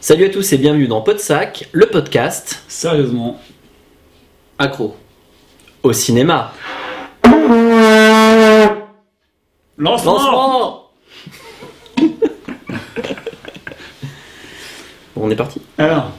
Salut à tous et bienvenue dans Podsac, le podcast Sérieusement. accro au cinéma. Lancement Lancement Bon, on est parti. Alors,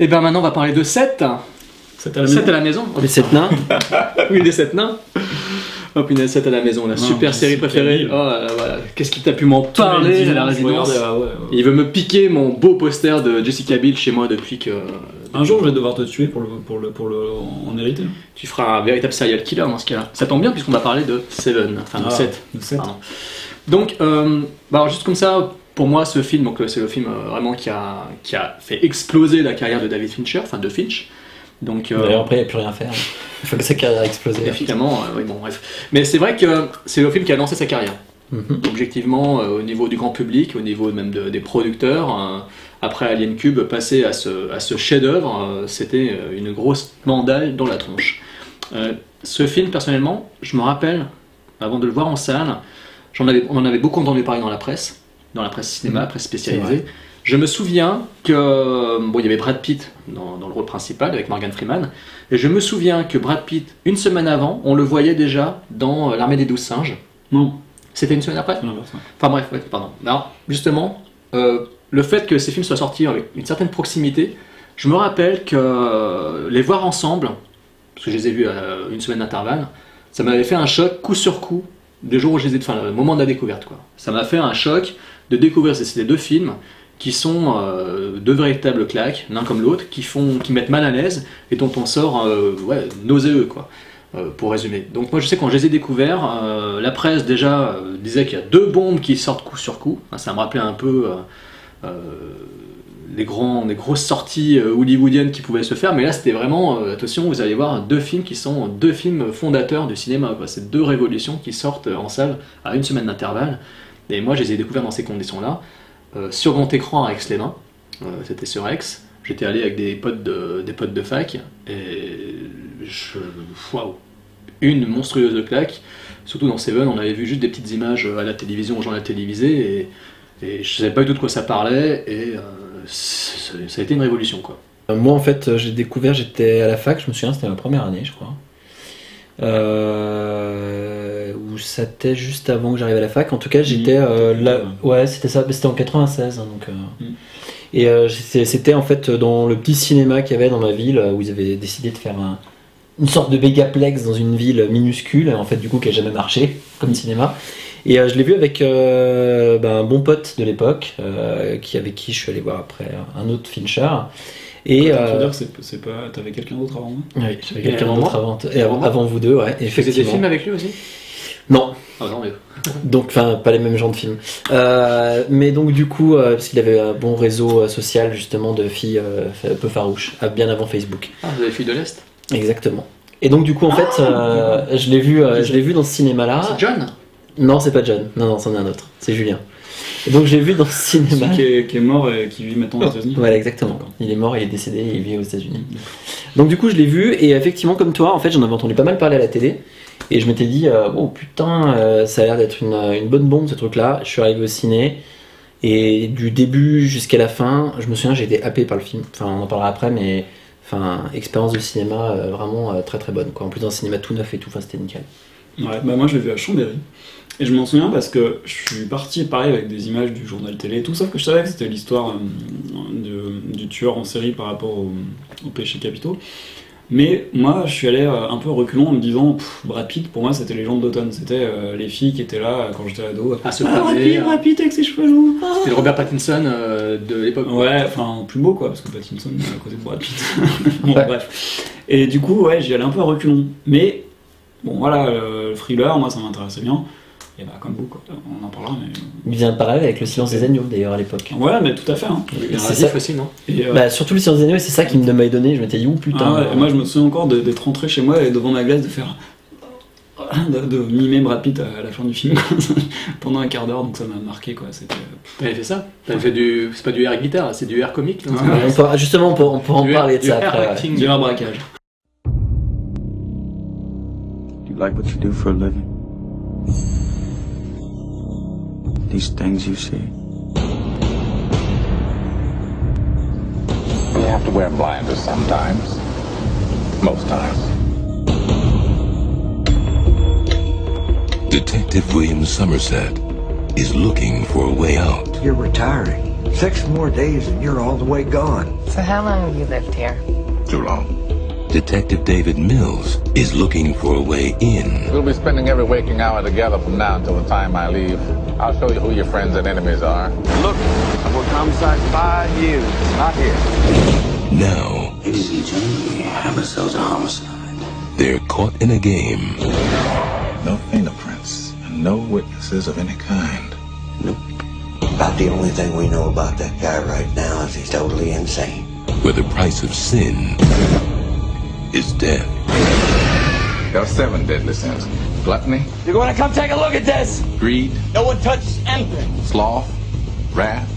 Et bien maintenant on va parler de 7. c'est à la 7 maison. à la maison. Les sept nains. Oui, les 7 nains. Oh punaise, 7 à la maison, la super série préférée. Oh là là, voilà. Qu'est-ce qu'il t'a pu m'en parler à la résidence ah ouais, ouais. Il veut me piquer mon beau poster de Jessica Biel chez moi depuis que. Un jour, je vais devoir te tuer pour le, pour le, pour le, en hériter. Tu feras un véritable serial killer dans ce cas-là. Ça tombe bien puisqu'on va parler de Seven, enfin de Ah, 7. de sept. Pardon. Donc, euh, bah alors juste comme ça, pour moi, ce film, donc c'est le film euh, vraiment qui a, qui a fait exploser la carrière de David Fincher, enfin de Finch. Donc, euh, D'ailleurs, après, il n'y a plus rien à faire. Il faut que sa carrière explose. Évidemment, euh, oui, bon, bref. Mais c'est vrai que c'est le film qui a lancé sa carrière. Mhm. Objectivement, au niveau du grand public, au niveau même de- des producteurs, après Alien Cube, passer à ce, à ce chef-d'œuvre, c'était une grosse mandale dans la tronche. Ce film, personnellement, je me rappelle, avant de le voir en salle, j'en avais, on en avait beaucoup entendu parler dans la presse, dans la presse cinéma, presse spécialisée. Je me souviens que bon, il y avait Brad Pitt dans, dans le rôle principal avec Morgan Freeman, et je me souviens que Brad Pitt, une semaine avant, on le voyait déjà dans euh, l'armée des douze singes. Non, C'était une semaine après? L'inverse. ouais. Enfin bref, ouais, pardon. Alors, justement, euh, le fait que ces films soient sortis avec une certaine proximité, je me rappelle que euh, les voir ensemble, parce que je les ai vus à une semaine d'intervalle, ça m'avait fait un choc coup sur coup des jours où je les ai, enfin le moment de la découverte quoi. Ça m'a fait un choc de découvrir ces, deux films qui sont euh, deux véritables claques, l'un comme l'autre, qui font, qui mettent mal à l'aise et dont on sort euh, nauséeux quoi. euh, pour résumer. Donc moi je sais quand je les ai découverts, euh, la presse déjà disait qu'il y a deux bombes qui sortent coup sur coup. Ça me rappelait un peu les, grands, les grosses sorties hollywoodiennes qui pouvaient se faire, mais là c'était vraiment, attention, vous allez voir deux films qui sont deux films fondateurs du cinéma. C'est deux révolutions qui sortent en salle à une semaine d'intervalle. Et moi je les ai découverts dans ces conditions-là, euh, sur grand écran à Aix-les-Bains, Euh, c'était sur Aix. J'étais allé avec des potes de, des potes de fac, et je, waouh, une monstrueuse claque. Surtout dans Seven, on avait vu juste des petites images à la télévision, aux gens à la télévisée, et, et je savais pas du tout de quoi ça parlait, et euh, ça a été une révolution, quoi. Euh, Moi, en fait, j'ai découvert, j'étais à la fac, je me souviens, c'était ma première année, je crois. Euh, ou c'était juste avant que j'arrive à la fac. En tout cas, j'étais euh, là. Ouais, c'était ça, c'était en 96. hein, donc, euh, Mm. Et euh, c'était en fait dans le petit cinéma qu'il y avait dans ma ville euh, où ils avaient décidé de faire un- une sorte de mégaplex dans une ville minuscule, en fait, du coup, qui a jamais marché comme cinéma. Et euh, je l'ai vu avec euh, ben, un bon pote de l'époque, euh, qui avec qui je suis allé voir après un autre Fincher. Et veux euh, c'est- pas. T'avais quelqu'un d'autre avant moi oui, j'avais quelqu'un d'autre avant, avant, avant vous deux, ouais, Tu faisais des effectivement. films avec lui aussi? Non, Ah non, mais Donc, enfin, pas les mêmes genres de films. Euh, mais donc, du coup, euh, parce qu'il avait un bon réseau euh, social, justement, de filles euh, un peu farouches, bien avant Facebook. ah, vous avez fui de l'Est? Exactement. Et donc, du coup, en fait, euh, je l'ai vu, euh, je l'ai vu dans ce cinéma-là. C'est John? Non, c'est pas John. Non, non, c'en est un autre. C'est Julien. Et donc, j'ai vu dans ce cinéma. Celui qui est, qui est mort et qui vit maintenant aux États-Unis. Voilà, exactement. Il est mort, il est décédé, il vit aux États-Unis. Donc du coup, je l'ai vu et effectivement, comme toi, en fait, j'en avais entendu pas mal parler à la télé et je m'étais dit, euh, oh putain, euh, ça a l'air d'être une, une bonne bombe ce truc-là. Je suis arrivé au ciné et du début jusqu'à la fin, je me souviens, j'ai été happé par le film. Enfin, on en parlera après, mais expérience de cinéma euh, vraiment très très bonne. Quoi. En plus, un cinéma tout neuf et tout, c'était nickel. Ouais, bah moi je l'ai vu à Chambéry. Et je m'en souviens parce que je suis parti pareil avec des images du journal télé et tout, sauf que je savais que c'était l'histoire du tueur en série par rapport au- aux péchés capitaux. Mais moi je suis allé euh, un peu reculons en me disant, Pff, Brad Pitt pour moi c'était les gens d'automne, c'était euh, les filles qui étaient là euh, quand j'étais ado. À se Ah, Brad paver. Pitt, Brad Pitt avec ses cheveux longs. C'était le Robert Pattinson euh, de l'époque. Ouais, enfin plus beau quoi, parce que Pattinson est à côté de Brad Pitt. bon, Ouais. bref. Et du coup, ouais, j'y allais un peu à reculons. Mais bon, voilà, le thriller, moi ça m'intéressait bien. Et bah, comme vous, quoi. On en parlera, mais. Il vient de parler avec Le Silence des Agneaux d'ailleurs à l'époque. Ouais, mais tout à fait. Hein. C'est ça. aussi, non Et, euh, Bah, surtout Le Silence des Agneaux, et c'est ça qui me m'avait donné. Je m'étais dit, putain. ah ouais, moi je me souviens encore d'être rentré chez moi et devant ma glace de faire. de, de mimer Brad Pitt à la fin du film pendant un quart d'heure, donc ça m'a marqué quoi. C'était. T'avais fait ça T'avais fait du. C'est pas du air guitare, c'est du air comique. non Ouais. On pourra- justement, on pourra en Du- parler de du ça air après. acting. Du un braquage. Do you like what you do for a living? These things you see? You have to wear blinders sometimes. Most times. Detective William Somerset is looking for a way out. You're retiring. Six more days and you're all the way gone. So how long have you lived here? Too long. Detective David Mills is looking for a way in. We'll be spending every waking hour together from now until the time I leave. I'll show you who your friends and enemies are. Look, I've worked homicide five years. Not here. Now, Ladies and gentlemen, we have ourselves a homicide. they're caught in a game. No fingerprints and no witnesses of any kind. Nope. About the only thing we know about that guy right now is he's totally insane. where the price of sin is death. There are seven deadly sins. Gluttony, You're going to come take a look at this. greed, No one touches anything. sloth, wrath,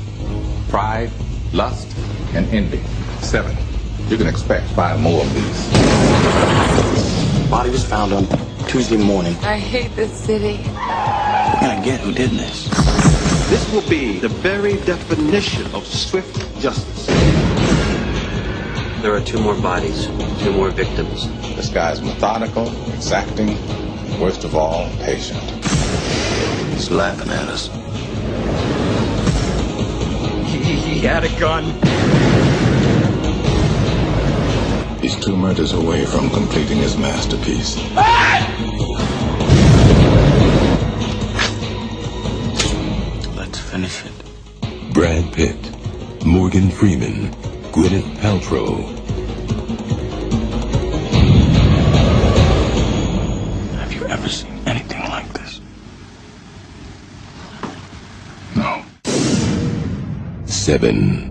pride, lust, and envy. Seven. You can expect five more of these. Body was found on Tuesday morning. I hate this city. Gotta get who did this. This will be the very definition of swift justice. There are two more bodies, two more victims. This guy's methodical, exacting, worst of all, patient. He's laughing at us. He had a gun. He's two murders away from completing his masterpiece. Let's finish it. Brad Pitt, Morgan Freeman, Gwyneth Paltrow, Have you ever seen anything like this? No. Seven.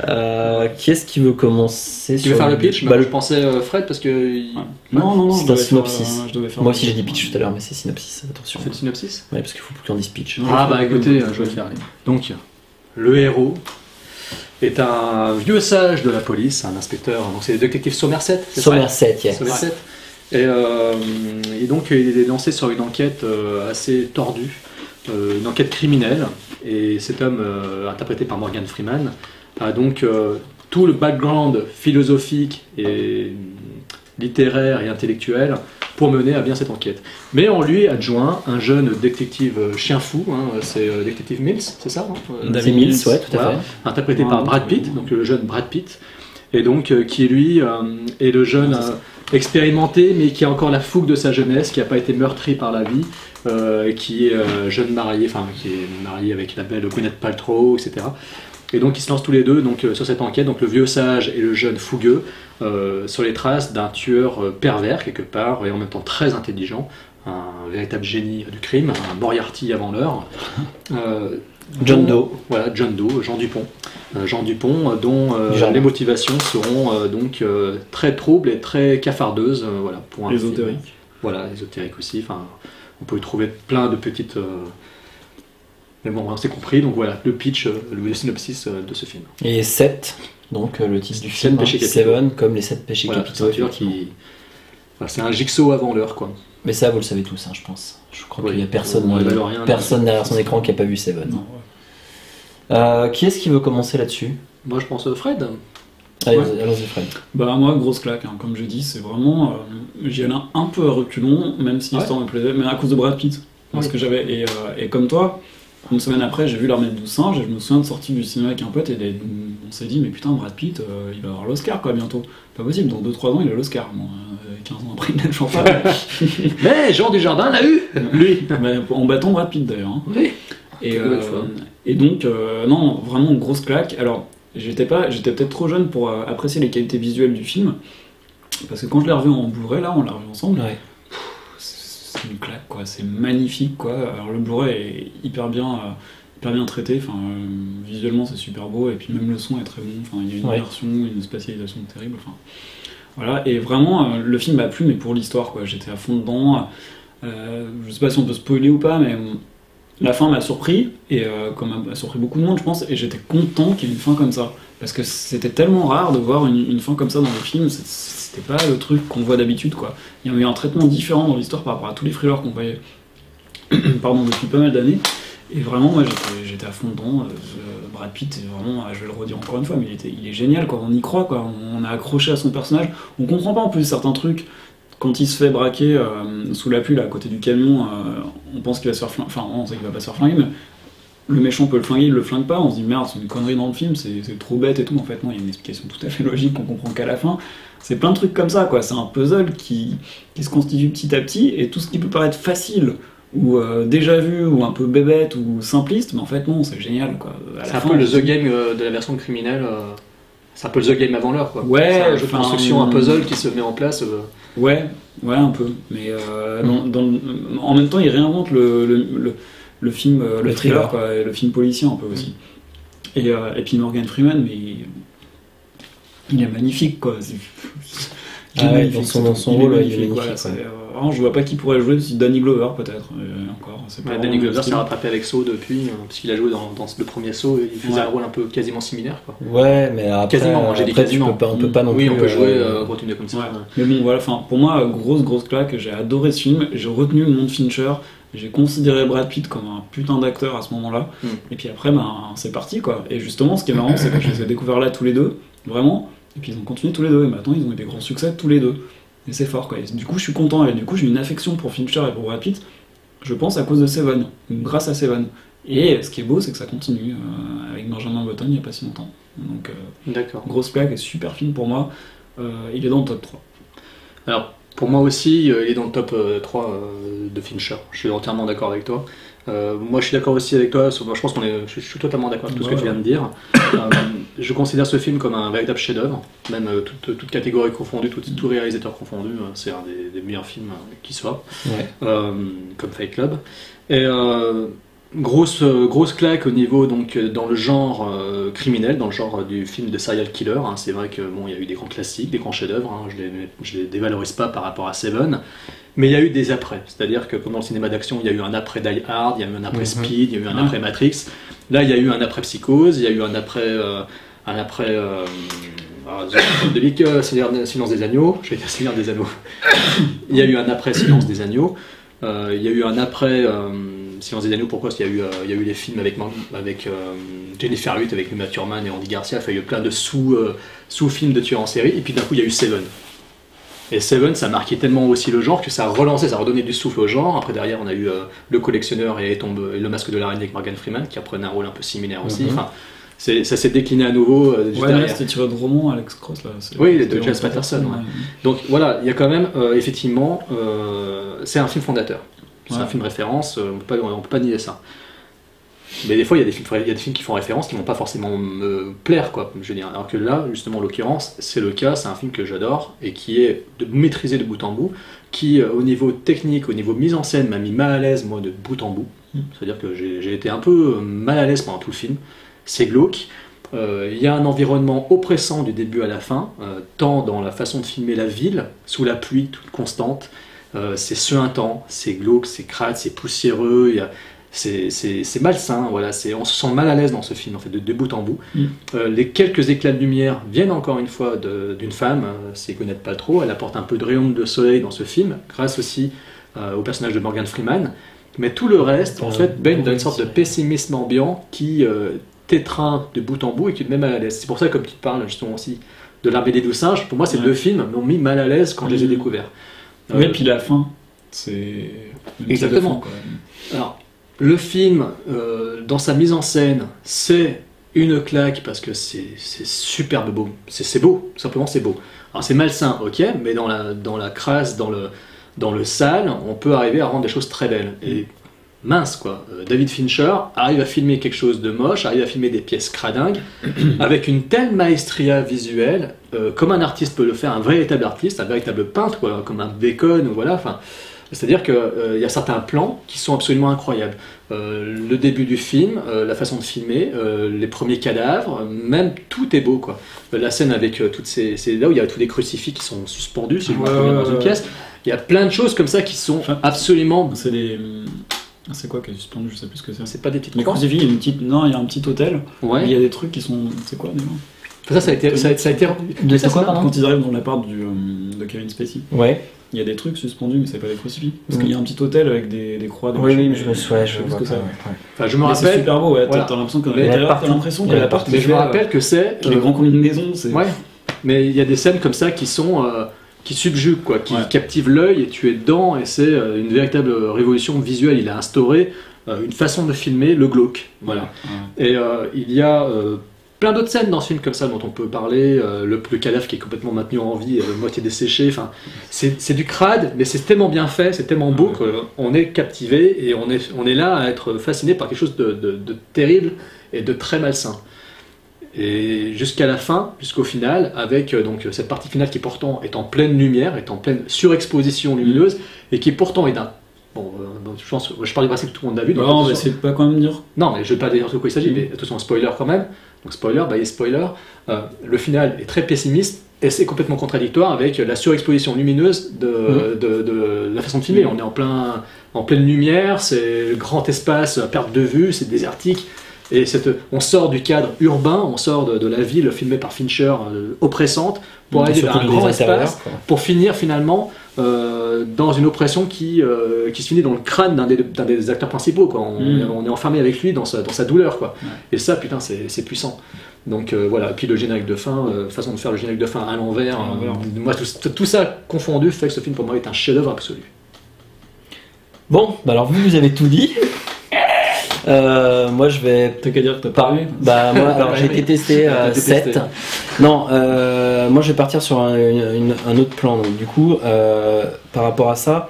Uh, Euh, qui est-ce qui veut commencer Tu veux faire le pitch bah, Bah, le- Je pensais euh, Fred parce que. il- Non, non, non, C'est un faire, synopsis. euh, Moi aussi j'ai dit pitch tout à l'heure, mais c'est synopsis, attention. Fais le synopsis Ouais, parce qu'il faut plus qu'on dise pitch. Ah bah écoutez, je vais le faire. allez. Donc, le héros est un vieux sage de la police, un inspecteur. Donc c'est le détective Somerset. c'est Somerset, yeah. Somerset. Et, euh, et donc il est lancé sur une enquête euh, assez tordue, euh, une enquête criminelle. Et cet homme, euh, interprété par Morgan Freeman, a donc euh, tout le background philosophique et littéraire et intellectuel pour mener à bien cette enquête. Mais on lui adjoint un jeune détective euh, chien fou, hein, c'est euh, détective Mills, c'est ça non Euh, David Mills, ouais, tout à voilà, fait. interprété Ouais, par. Brad Pitt, donc le jeune Brad Pitt, et donc euh, qui lui euh, est le jeune euh, expérimenté, mais qui a encore la fougue de sa jeunesse, qui n'a pas été meurtri par la vie, euh, qui est euh, jeune marié, enfin qui est marié avec la belle Gwyneth Paltrow, etc. Et donc ils se lancent tous les deux donc, euh, sur cette enquête, donc le vieux sage et le jeune fougueux, euh, sur les traces d'un tueur euh, pervers quelque part et en même temps très intelligent, un véritable génie du crime, un Moriarty avant l'heure. Euh, John Doe. Voilà, John Doe, Jean Dupont. Euh, Jean Dupont, euh, dont euh, les motivations seront euh, donc euh, très troubles et très cafardeuses. euh, voilà, pour un Ésotérique. film. Voilà, ésotérique aussi. Enfin, on peut y trouver plein de petites. Mais bon, on s'est compris. Donc voilà, le pitch, euh, le synopsis euh, de ce film. Et 7, donc euh, le titre du film, hein, péchés capitaux. Seven, comme les 7 péchés Voilà, capitaux. c'est un qui. jigsaw avant l'heure, quoi. Mais ça, vous le savez tous, hein, je pense. Je crois Oui. qu'il n'y a personne, euh, rien, derrière son écran qui n'a pas vu Seven. Non, ouais. Euh, qui est-ce qui veut commencer là-dessus? Moi, je pense Fred. Allez, Ouais. allons-y, Fred. Bah moi grosse claque, hein, comme je dis, c'est vraiment, euh, j'y allais un peu à reculons, même si Ouais. l'histoire me plaisait, mais à cause de Brad Pitt, parce Oui. que j'avais et, euh, et comme toi, une semaine après j'ai vu l'armée de singes et je me souviens de sortir du cinéma avec un pote et des- on s'est dit mais putain Brad Pitt euh, il va avoir l'Oscar quoi bientôt, pas possible, dans 2-3 ans il a l'Oscar, bon, euh, 15 ans après il a toujours pas, Mais Jean Dujardin l'a eu Lui mais en battant Brad Pitt d'ailleurs. hein. Oui. Et, euh, et donc, non, vraiment grosse claque. Alors, j'étais pas, j'étais peut-être trop jeune pour apprécier les qualités visuelles du film, parce que quand je l'ai revu en Blu-ray, là, on l'a revu ensemble, Ouais. Une claque, quoi. C'est magnifique, quoi. Alors, le Blu-ray est hyper bien, euh, hyper bien traité. Enfin, euh, visuellement, c'est super beau, et puis même le son est très bon. Enfin, il y a une Ouais. immersion, une spatialisation terrible. Enfin, voilà. Et vraiment, euh, le film m'a plu, mais pour l'histoire, quoi. J'étais à fond dedans. Euh, je sais pas si on peut spoiler ou pas, mais la fin m'a surpris, et euh, comme a surpris beaucoup de monde, je pense, et j'étais content qu'il y ait une fin comme ça. Parce que c'était tellement rare de voir une, une fin comme ça dans les films, c'était pas le truc qu'on voit d'habitude, quoi. Il y a eu un traitement différent dans l'histoire par rapport à tous les thrillers qu'on voyait pardon, depuis pas mal d'années. Et vraiment, moi, j'étais- à fond dedans. Euh, euh, Brad Pitt, vraiment, euh, je vais le redire encore une fois, mais il, est génial, quoi. On y croit, quoi. On, on a accroché à son personnage. On comprend pas en plus certains trucs. Quand il se fait braquer euh, sous la pluie, là, à côté du camion, on pense qu'il va se faire flinguer. Enfin, on sait qu'il va pas se faire flinguer, le méchant peut le flinguer, il le flingue pas. On se dit merde, c'est une connerie dans le film, c'est trop bête et tout. En fait, non, il y a une explication tout à fait logique qu'on comprend qu'à la fin. C'est plein de trucs comme ça, quoi. C'est un puzzle qui, qui se constitue petit à petit, et tout ce qui peut paraître facile ou euh, déjà vu ou un peu bébête ou simpliste, mais en fait non, c'est génial quoi. C'est un fin, peu le The Game euh, de la version criminelle. euh, C'est un peu le The Game avant l'heure, quoi. Ouais, C'est un jeu de enfin, construction, un puzzle qui se met en place. euh, Ouais, ouais un peu. Mais euh, dans- dans le- en même temps, il réinvente le, le, le, le film, euh, le, Le thriller, thriller. quoi, et le film policier un peu aussi. Et, euh, et puis Morgan Freeman, mais il, il est magnifique quoi. C'est- il est Ah ouais, magnifique, dans son- dans son rôle, il est magnifique, ouais. c'est, euh, vraiment, je vois pas qui pourrait jouer, Danny Glover peut-être. euh, encore, Ouais, Danny Glover s'est rattrapé avec Saw depuis, euh, puisqu'il a joué dans, dans le premier Saw et il faisait Ouais. un rôle un peu quasiment similaire. Quoi. Ouais, mais après, Quasiment, j'ai dit quasiment. Tu peux pas, on peut pas non oui, plus. on peut jouer euh, euh, continuer comme ça. Ouais. Mais bon, voilà, enfin, pour moi, grosse, grosse claque. J'ai adoré ce film. J'ai retenu le nom de Fincher. J'ai considéré Brad Pitt comme un putain d'acteur à ce moment-là. Mm. Et puis après, ben, c'est parti, quoi. Et justement, ce qui est marrant, c'est que je les ai découverts là tous les deux, vraiment. Et puis ils ont continué tous les deux. Et maintenant, ils ont eu des grands succès tous les deux. Et c'est fort, quoi. Et du coup, je suis content. Et du coup, j'ai une affection pour Fincher et pour Brad Pitt. Je pense à cause de Seven, ou grâce à Seven. Et ce qui est beau, c'est que ça continue euh, avec Benjamin Button il n'y a pas si longtemps. Donc, euh, D'accord. grosse claque et super film pour moi. Euh, il est dans le top 3. Alors, pour moi aussi, euh, il est dans le top euh, 3 euh, de Fincher. Je suis entièrement d'accord avec toi. Euh, moi, je suis d'accord aussi avec toi. sur- Je pense qu'on est, je, suis totalement d'accord avec tout ce que Ouais, tu viens de dire. Euh, je considère ce film comme un véritable chef-d'œuvre, même euh, toute, toute catégorie confondue, tout, tout réalisateur confondu. euh, c'est un des, des meilleurs films euh, qui soit, Ouais. Euh, comme Fight Club. Et euh, grosse, euh, grosse claque au niveau donc euh, dans le genre euh, criminel, dans le genre du film de serial killer. hein. C'est vrai que bon, il y a eu des grands classiques, des grands chefs-d'œuvre. hein. Je je les dévalorise pas par rapport à Seven. Mais il y a eu des après, c'est-à-dire que comme dans le cinéma d'action, il y a eu un après Die Hard, il y a eu un après Mhm. Speed, il y a eu un après Matrix. Là, il y a eu un après Psychose, il y a eu un après, euh, un après euh, ah, de Seigneur- Silence des agneaux. Je vais dire Seigneur des agneaux. il y a eu un après Silence des agneaux. Il y a eu un après Silence des agneaux. Pourquoi Parce qu'il y euh, il y a eu les films avec, avec euh, Jennifer Lute, avec Uma Thurman et Andy Garcia? Enfin, il y a eu plein de sous, euh, sous-films de tueurs en série. Et puis d'un coup, il y a eu Seven. Et Seven, ça marquait tellement aussi le genre que ça a relancé, ça a redonné du souffle au genre. Après, derrière, on a eu euh, Le Collectionneur et, Tombe, et Le Masque de l'araignée avec Morgan Freeman, qui reprenait un rôle un peu similaire aussi. Mhm. Enfin, c'est- ça s'est décliné à nouveau euh, Ouais, là, c'était tiré de roman, Alex Cross, là. Oui, de James Patterson, ouais. Donc voilà, il y a quand même, euh, effectivement, euh, c'est un film fondateur. C'est Ouais. un film référence, euh, on peut pas, on peut pas nier ça. Mais des fois, il y, a des films, il y a des films qui font référence qui vont pas forcément me plaire, quoi. Je veux dire. Alors que là, justement, en l'occurrence, c'est le cas. C'est un film que j'adore et qui est de maîtriser de bout en bout, qui, euh, au niveau technique, au niveau mise en scène, m'a mis mal à l'aise, moi, de bout en bout. C'est-à-dire que j'ai été un peu mal à l'aise pendant tout le film. C'est glauque. Euh, Il y a un environnement oppressant du début à la fin, euh, tant dans la façon de filmer la ville, sous la pluie toute constante. Euh, c'est suintant, c'est glauque, c'est crade, c'est poussiéreux. c'est- malsain, voilà. c'est- On se sent mal à l'aise dans ce film, en fait, de, de bout en bout. Mm. Euh, les quelques éclats de lumière viennent encore une fois d'une femme, euh, c'est connaître pas trop. Elle apporte un peu de rayon de soleil dans ce film, grâce aussi euh, au personnage de Morgan Freeman. Mais tout le reste, en fait, baigne dans une sorte de pessimisme ambiant qui t'étreint de bout en bout et qui te met mal à l'aise. C'est pour ça, comme tu te parles justement aussi de l'armée des douze singes, pour moi, ces Ouais. deux films m'ont mis mal à l'aise quand je les ai Mhm. découverts. Oui, Euh, puis la fin, c'est. Exactement. fin. Alors, le film, euh, dans sa mise en scène, c'est une claque parce que c'est superbe beau. C'est beau, simplement c'est beau. Alors c'est malsain, ok, mais dans la, dans la crasse, dans le, dans le sale, on peut arriver à rendre des choses très belles. Et mince quoi, Euh, David Fincher arrive à filmer quelque chose de moche, arrive à filmer des pièces cradingues, avec une telle maestria visuelle, euh, comme un artiste peut le faire, un véritable artiste, un véritable peintre, quoi, comme un Bacon, voilà, enfin... C'est-à-dire qu'il y a certains plans qui sont absolument incroyables. Euh, le début du film, euh, la façon de filmer, euh, les premiers cadavres, même tout est beau. Quoi. Euh, la scène avec euh, toutes ces... C'est là où il y a tous les crucifix qui sont suspendus, si je me souviens, dans une pièce. Il y a plein de choses comme ça qui sont Enfin, absolument... C'est des. C'est quoi qui est suspendu Je sais plus ce que c'est. C'est pas des petites Les crucifix, il y a une petite. Non, il y a un petit hôtel. Ouais. Il y a des trucs qui sont. C'est quoi déjà Ça, ça a été... Ça a, ça a été... De ça, quoi, Quand ils arrivent dans l'appart du, euh, de Kevin Spacey, Ouais. il y a des trucs suspendus, mais c'est pas des crucifix. Parce Mm. qu'il y a un petit hôtel avec des, des croix. des Oui, oui, mais je me souviens, je sais plus ce vois que ouais, ouais. Enfin, je me Mais c'est rappelle... super beau, ouais. T'as Voilà. t'as l'impression que l'impression que l'appart. Mais je me rappelle que c'est... est euh, grand comme une maison. C'est Ouais, mais il y a des scènes comme ça qui sont euh, qui subjuguent quoi, qui Ouais. captivent l'œil et tu es dedans et c'est euh, une véritable révolution visuelle. Il a instauré euh, une façon de filmer le glauque. Voilà. Ouais. Et euh, il y a euh, plein d'autres scènes dans ce film comme ça dont on peut parler. euh, le, le cadavre qui est complètement maintenu en vie, moitié desséché. Enfin, c'est c'est du crade, mais c'est tellement bien fait, c'est tellement beau Ouais. qu'on est captivé et on est, on est là à être fasciné par quelque chose de, de- de terrible et de très malsain. Et jusqu'à la fin, jusqu'au final, avec euh, donc cette partie finale qui pourtant est en pleine lumière, est en pleine surexposition lumineuse, et qui pourtant est d'un. Bon, euh, je pense, je parle du principe que tout le monde a vu. donc Non, mais c'est pas quand même dire. Non, mais je vais pas dire de quoi il s'agit, Mm. mais attention, spoiler quand même. Donc spoiler, bah, a spoiler. Euh, le final est très pessimiste et c'est complètement contradictoire avec la surexposition lumineuse de, de- de la façon de filmer. Mm. On est en, plein, en pleine lumière, c'est grand espace perte de vue, c'est désertique. Et cette, on sort du cadre urbain, on sort de, de la ville filmée par Fincher euh, oppressante pour Et arriver vers un grand espace pour finir finalement euh, dans une oppression qui, euh, qui se finit dans le crâne d'un des, acteurs principaux. Quoi. On, Mm. on est enfermé avec lui dans sa, dans sa douleur. Quoi. Ouais. Et ça, putain, c'est, puissant. Donc voilà, puis le générique de fin, façon de faire le générique de fin à l'envers. Moi, tout, tout ça confondu fait que ce film pour moi est un chef-d'œuvre absolu. Bon, bah alors vous, vous avez tout dit. Euh, moi, je vais T'as qu'à dire que t'as Par- parlé. Bah moi, alors j'ai été testé euh, été 7. testé. Non, euh, moi je vais partir sur un, une- une- un autre plan. Donc du coup, euh, par rapport à ça,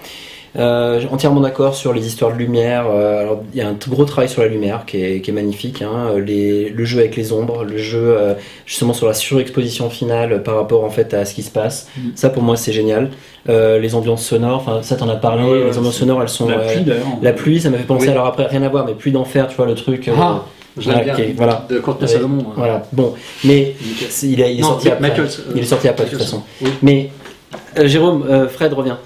euh, entièrement d'accord sur les histoires de lumière. euh, alors il y a un gros travail sur la lumière qui est, qui est magnifique. hein, euh, les, le jeu avec les ombres, le jeu euh, justement sur la surexposition finale par rapport en fait à ce qui se passe. Mhm. Ça pour moi c'est génial. Euh, les ambiances sonores, enfin ça t'en as parlé. Ouais, ouais, les ambiances sonores elles sont La pluie d'ailleurs. la pluie, ça m'a fait penser, Oui. alors après, rien à voir, mais pluie d'enfer, tu vois, le truc. Ah, je l'aime voilà, bien. ok, voilà. De Courtney Ouais. Salomon. hein. Voilà, bon, mais il, est- il est Non, sorti après. Michael, il est sorti après, de toute façon. oui. Mais, Jérôme, Fred revient.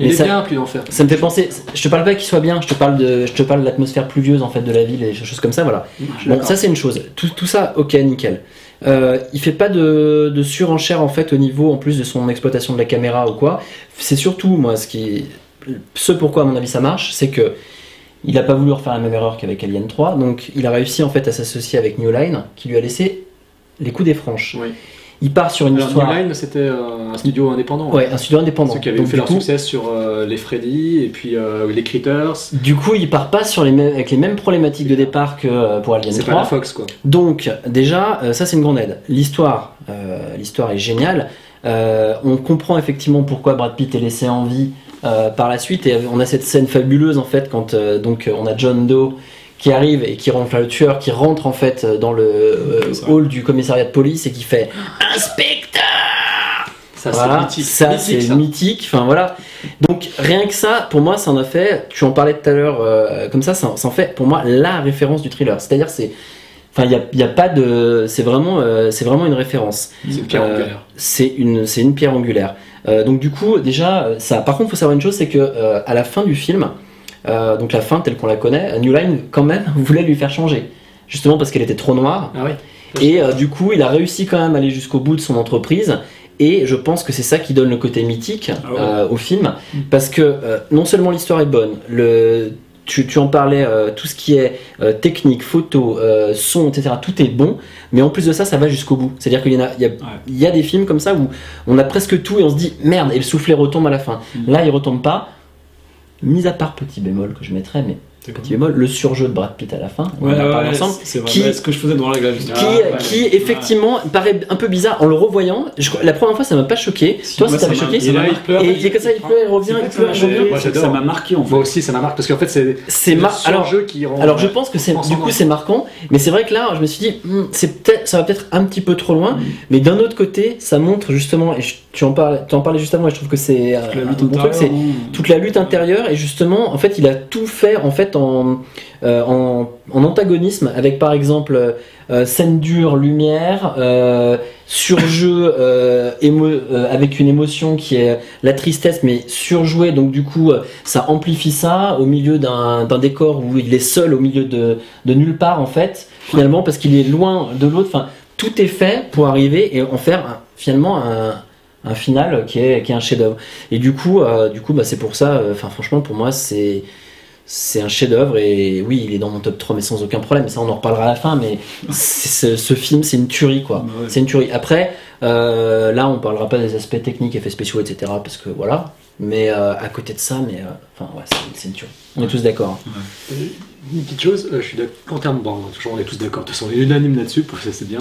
Il est ça, bien, Pluie d'enfer. ça me fait penser, je te parle pas qu'il soit bien, je te parle de, je te parle de l'atmosphère pluvieuse en fait de la ville et des choses comme ça, voilà. Bon, ça c'est une chose. Tout, tout ça, ok, nickel. Euh, il fait pas de, de surenchère en fait au niveau en plus de son exploitation de la caméra ou quoi. C'est surtout moi ce qui, ce pourquoi à mon avis ça marche, c'est que il a pas voulu refaire la même erreur qu'avec Alien 3, donc il a réussi en fait à s'associer avec New Line qui lui a laissé les coups des franches. Oui. Il part sur une Alors, histoire, New c'était euh, un studio indépendant. ouais, un studio indépendant. Ceux qui avaient Donc, fait leur coup, succès sur euh, les Freddy et puis euh, les Critters. Du coup, il part pas sur les mêmes, avec les mêmes problématiques de départ que euh, pour Alien C'est 3. pas la Fox quoi. Donc déjà, ça c'est une grande aide. L'histoire, l'histoire est géniale. On comprend effectivement pourquoi Brad Pitt est laissé en vie par la suite et on a cette scène fabuleuse en fait quand donc on a John Doe qui arrive et qui rentre, enfin, le tueur qui rentre en fait dans le euh, hall du commissariat de police et qui fait Inspecteur Ça, Voilà, c'est mythique. ça Mythique, c'est ça. mythique. Enfin voilà. Donc rien que ça, pour moi, ça en a fait. Tu en parlais tout à l'heure, euh, comme ça, ça, ça en fait pour moi la référence du thriller. C'est-à-dire c'est, enfin il y a, il y a pas de, c'est vraiment, euh, c'est vraiment une référence. C'est une pierre Euh, angulaire. C'est une, pierre angulaire. Euh, donc du coup, déjà, euh, ça. Par contre, faut savoir une chose, c'est que euh, à la fin du film, euh, donc la fin telle qu'on la connaît, New Line quand même voulait lui faire changer, justement parce qu'elle était trop noire. Ah oui. Et euh, du coup, il a réussi quand même à aller jusqu'au bout de son entreprise. Et je pense que c'est ça qui donne le côté mythique Ah ouais. euh, au film, parce que euh, non seulement l'histoire est bonne, le, tu, tu en parlais, euh, tout ce qui est euh, technique, photo, euh, son, etc., tout est bon, mais en plus de ça, ça va jusqu'au bout. C'est-à-dire qu'il y, en a- il y, a, il y a des films comme ça où on a presque tout et on se dit merde, et le soufflet retombe à la fin. Là, il retombe pas, mis à part petit bémol que je mettrais, mais petit bémol, le surjeu de Brad Pitt à la fin, on en Ouais, a ouais, parlé ouais, ensemble, c'est vrai. qui, ce que je faisais devant la glace. qui, Ah, qui effectivement paraît un peu bizarre en le revoyant. Je la première fois, ça m'a pas choqué. Toi, moi, ça t'avait choqué là, il pleure. Et il est comme ça, il pleure, il revient, il pleure, il revient. Moi, j'adore. Ça m'a marqué en fait. Moi aussi, ça m'a marqué parce qu'en fait, c'est C'est alors, surjeu qui rend. alors je pense que c'est du coup c'est marquant, mais c'est vrai que là je me suis dit hmm, c'est peut-être ça va peut-être un petit peu trop loin, Mm. mais d'un autre côté ça montre justement et tu en parlais tu en parlais juste avant et je trouve que c'est euh, la un lutte bon truc, c'est intérieure, hein. toute la lutte intérieure et justement en fait il a tout fait en fait en euh, en, antagonisme avec par exemple euh, scène dure lumière euh, surjeu avec une émotion qui est la tristesse mais surjouée. Donc du coup ça amplifie ça au milieu d'un décor où il est seul au milieu de, de nulle part en fait finalement parce qu'il est loin de l'autre. Enfin tout est fait pour arriver et en faire finalement un, un final qui est, qui est un chef-d'œuvre. Et du coup du coup bah, c'est pour ça enfin franchement pour moi c'est c'est un chef-d'œuvre et oui, il est dans mon top 3 mais sans aucun problème. Ça, on en reparlera à la fin, mais ce, ce film, c'est une tuerie quoi. Bah ouais. C'est une tuerie. Après, euh, là, on parlera pas des aspects techniques, effets spéciaux, etc. Parce que voilà. Mais euh, à côté de ça, mais euh, enfin ouais, c'est une tuerie. On est tous d'accord. hein. Une petite chose, euh, je suis d'accord. En termes, bon, toujours, on est tous d'accord. De toute façon, on est unanime là-dessus, pour ça c'est bien.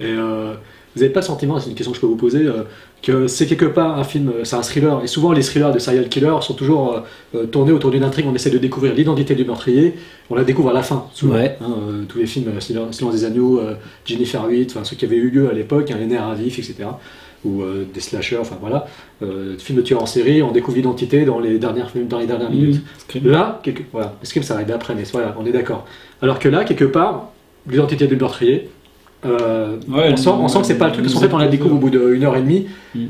Et euh, vous n'avez pas le sentiment, c'est une question que je peux vous poser, euh, que c'est quelque part un film, euh, c'est un thriller. Et souvent, les thrillers de serial killer sont toujours euh, euh, tournés autour d'une intrigue. On essaie de découvrir l'identité du meurtrier. On la découvre à la fin. Souvent. Ouais. Hein, euh, tous les films, Silence des agneaux, Jennifer 8, enfin ceux qui avaient eu lieu à l'époque, hein, Les nerfs à vif, etc. Ou des slashers, enfin voilà. Films de tueurs en série, on découvre l'identité dans les dernières dans les dernières minutes. Scream. Là, quelque... voilà, le Scream ça arrive après, mais voilà, on est d'accord. Alors que là, quelque part, l'identité du meurtrier, euh, Ouais, on, sent, on sent que c'est pas le truc, parce qu'en fait, on la découvre au bout d'une heure et demie. Mm.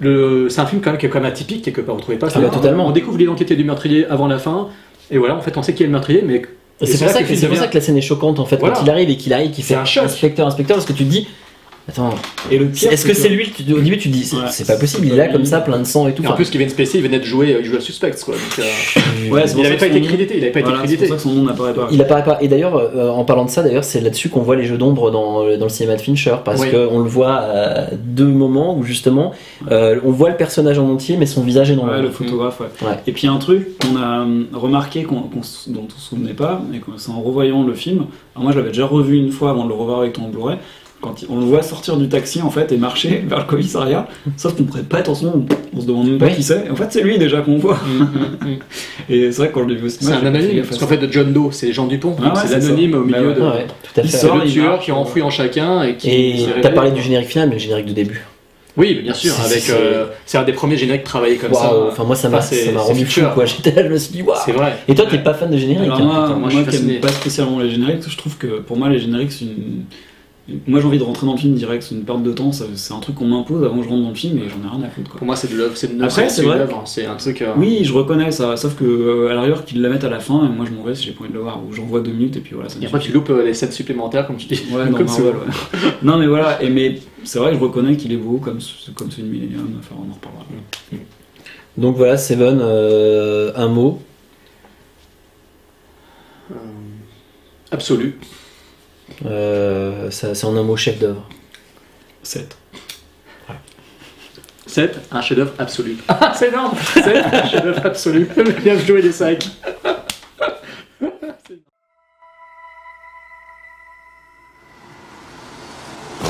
Le... C'est un film quand même qui est quand même atypique, quelque part, vous trouvez pas Ah bah, totalement. On découvre l'identité du meurtrier avant la fin, et voilà, en fait, on sait qui est le meurtrier, mais. C'est pour, ça que, c'est pour ça que la scène est choquante en fait Voilà. quand il arrive et qu'il arrive, qu'il fait C'est un choc. inspecteur, inspecteur, parce que tu te dis. Attends, le est-ce que c'est lui que tu- Au début, tu te dis, c'est Ouais, pas possible, il est là lui. comme ça, plein de sang et tout. Et en plus, Kevin Spacey, il venait de jouer euh, Usual Suspects, quoi. Donc, euh, Ouais, il n'avait pas été crédité, il n'avait pas été Voilà, c'est crédité. pour ça que son nom n'apparaît pas. Il apparaît pas. Et d'ailleurs, euh, en parlant de ça, d'ailleurs, c'est là-dessus qu'on voit les jeux d'ombre dans, dans le cinéma de Fincher, parce Oui. qu'on le voit à deux moments où justement, euh, on voit le personnage en entier, mais son visage est dans Ouais, le photographe, ouais. Ouais. Et puis il y a un truc qu'on a remarqué, qu'on, dont on se souvenait pas, et c'est en revoyant le film. Alors moi, je l'avais déjà revu une fois avant de le revoir avec ton Blu-ray. Quand on le voit sortir du taxi en fait et marcher vers le commissariat, sauf qu'on ne prête pas attention, on, se demande même pas Oui. qui c'est. En fait, c'est lui déjà qu'on voit. et c'est vrai que quand je l'ai vu au C'est un anonyme, parce qu'en fait, de John Doe, c'est Jean Dupont. Ah ouais, c'est c'est l'anonyme au milieu Bah de. Ouais, ouais, tout à Il fait. sort, C'est le tueur qui enfuit en chacun et qui. Et t'as parlé du générique final, mais le générique de début. Oui, bien sûr, C'est- avec. c'est- euh, C'est un des premiers génériques travaillés comme ça. Enfin moi ça m'a ça m'a rendu fou quoi. J'étais là, je me suis dit waouh. C'est vrai. Et toi t'es pas fan de générique Alors hein, moi, putain. moi, moi, je suis qui fasciné. aime pas spécialement les génériques, je trouve que pour moi les génériques c'est une... Moi j'ai envie de rentrer dans le film direct, c'est une perte de temps, c'est un truc qu'on m'impose avant que je rentre dans le film et j'en ai rien à foutre quoi. Pour moi, c'est de l'œuvre. C'est une Après, c'est vrai. œuvre, C'est un truc. euh, Oui, je reconnais ça, sauf que euh, à l'arrière qu'ils la mettent à la fin et moi je m'en vais si j'ai pas envie de le voir, ou j'en vois deux minutes et puis voilà. Ça me Et après, suffit. tu loupes euh, les scènes supplémentaires, comme tu dis. Ouais, Comme non, Marvel, souvent. ouais. non mais voilà, et mais c'est vrai que je reconnais qu'il est beau comme, comme celui de Millennium, enfin on en reparlera. Donc voilà, Seven, euh, un mot. Euh, Absolu. Euh, ça- c'est en un mot chef d'œuvre. 7. 7, un chef-d'œuvre absolu. Ah, c'est énorme 7, un chef-d'œuvre absolu. Bien joué les sacs.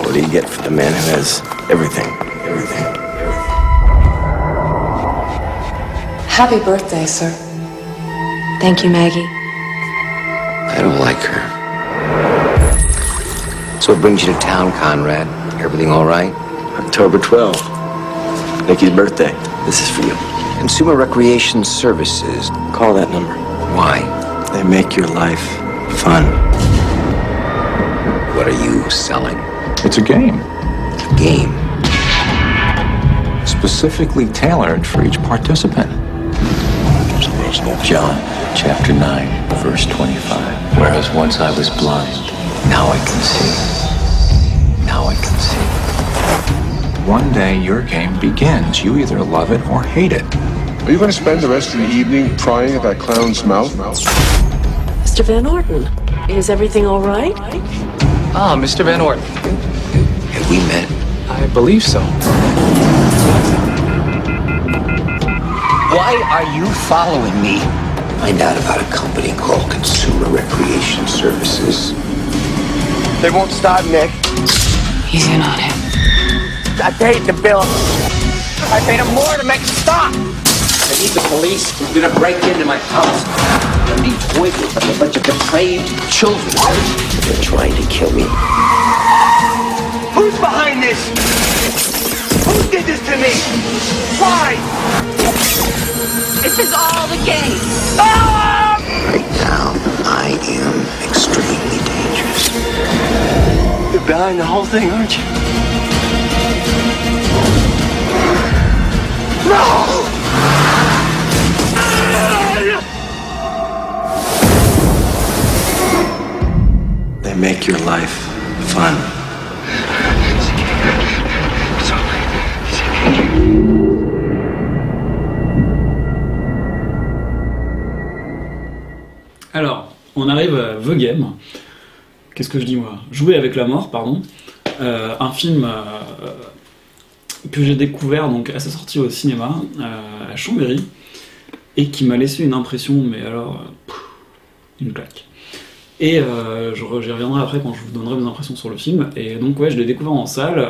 What do you get for the man who has everything? Everything. Happy birthday, sir. Thank you, Maggie. I don't like her. So what brings you to town, Conrad? Everything all right? October 12th. Nikki's birthday. This is for you. Consumer Recreation Services. Call that number. Why? They make your life fun. What are you selling? It's a game, A game. specifically tailored for each participant. John, chapter 9, verse 25. Whereas once I was blind, Now I can see. Now I can see. one day your game begins. You either love it or hate it. Are you going to spend the rest of the evening prying at that clown's mouth? Mr. Van Orton, is everything all right? Ah, Mr. Van Orton. Have we met? I believe so. Why are you following me? Find out about a company called Consumer Recreation Services. They won't stop, Nick. He's in on it. I paid the bill. I paid him more to make it stop. I need the police. They're gonna break into my house. I need voices from a bunch of depraved children. They're trying to kill me. Who's behind this? Who did this to me? Why? This is all the game. Right behind the whole thing, aren't you? No! They make your life fun. Alors, on arrive à The Game. Qu'est-ce que je dis moi Jouer avec la mort, pardon. Euh, un film euh, que j'ai découvert donc à sa sortie au cinéma euh, à Chambéry et qui m'a laissé une impression, mais alors pff, une claque. Et j'y reviendrai après quand je vous donnerai mes impressions sur le film. Et donc ouais, je l'ai découvert en salle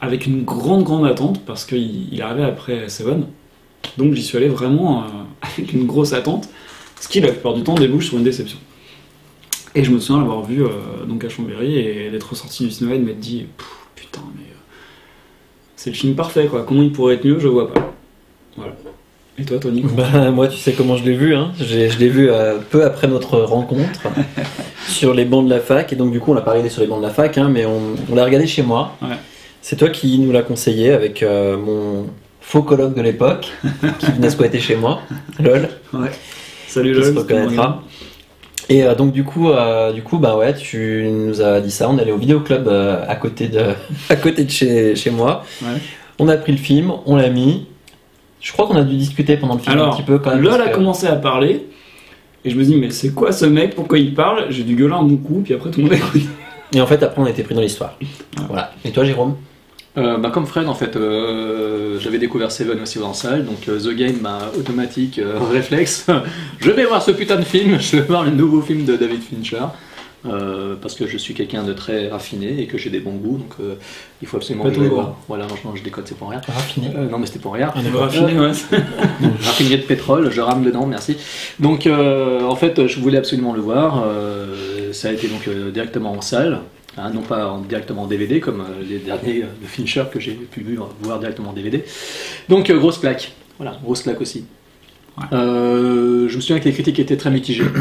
avec une grande grande attente parce qu'il il arrivait après Seven. Donc j'y suis allé vraiment avec une grosse attente, ce qui la plupart du temps débouche sur une déception. Et je me souviens l'avoir vu euh, donc à Chambéry et d'être ressorti du cinéma et de m'être dit putain mais euh, c'est le film parfait quoi. Comment il pourrait être mieux Je vois pas. Voilà. Et toi Tony Bah, moi, tu sais comment je l'ai vu. Hein. Je l'ai vu euh, peu après notre rencontre sur les bancs de la fac. Et donc, du coup, on l'a pas regardé sur les bancs de la fac, hein, mais on, on l'a regardé chez moi. Ouais. C'est toi qui nous l'a conseillé avec mon faux colloque de l'époque qui venait squatter chez moi. Lol. Ouais. Salut qui se Lol. reconnaîtra. Et euh, donc du coup, euh, du coup, bah ouais, tu nous as dit ça. On allait au vidéoclub euh, à côté de, à côté de chez, chez moi. Ouais. On a pris le film, on l'a mis. Je crois qu'on a dû discuter pendant le film un petit peu quand même. Lol a que- commencé à parler et je me dis mais c'est quoi ce mec? Pourquoi il parle? J'ai dû gueuler un bon coup puis après tout le monde a écouté. Et en fait, après, on a été pris dans l'histoire. Voilà. Et toi, Jérôme? Euh, bah, comme Fred, en fait, euh, j'avais découvert Seven aussi en salle, donc euh, The Game, bah, automatique, réflexe. je vais voir ce putain de film, je vais voir le nouveau film de David Fincher. parce que je suis quelqu'un de très raffiné et que j'ai des bons goûts, donc il faut absolument Pas que je le voie. Voilà, non, je, déconne, c'est pour rien. Raffiné. Non, mais c'était pour rien. Est raffiné, ouais. Raffinerie de pétrole, je rame dedans, merci. Donc, en fait, je voulais absolument le voir. ça a été donc directement en salle, hein, non pas en- directement en DVD comme euh, les derniers euh, de Fincher que j'ai pu voir- voir directement en DVD. Donc, euh, grosse claque. Voilà, grosse claque aussi. Euh, je me souviens que les critiques étaient très mitigées.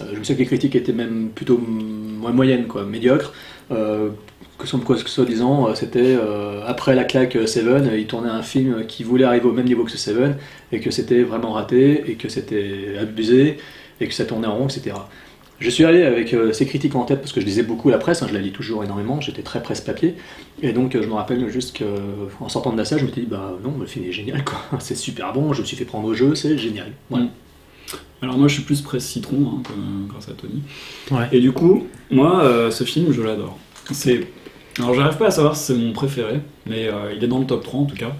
Euh, je me souviens que les critiques étaient même plutôt moins moyennes, quoi, médiocres. Euh, que soit, que soit disant, euh, c'était euh, après la claque euh, Seven, euh, il tournait un film qui voulait arriver au même niveau que ce Seven, et que c'était vraiment raté, et que c'était abusé, et que ça tournait en rond, etc. Je suis allé avec euh, ces critiques en tête parce que je lisais beaucoup la presse, hein, je la lis toujours énormément, j'étais très presse-papier, et donc euh, je me rappelle juste qu'en sortant de la salle, je me suis dit, bah non, le film est génial, quoi. c'est super bon, je me suis fait prendre au jeu, c'est génial. Voilà. Alors moi je suis plus presse citron hein, grâce à Tony. Ouais. Et du coup, moi euh, ce film je l'adore. C'est alors j'arrive pas à savoir si c'est mon préféré, mais euh, il est dans le top 3 en tout cas.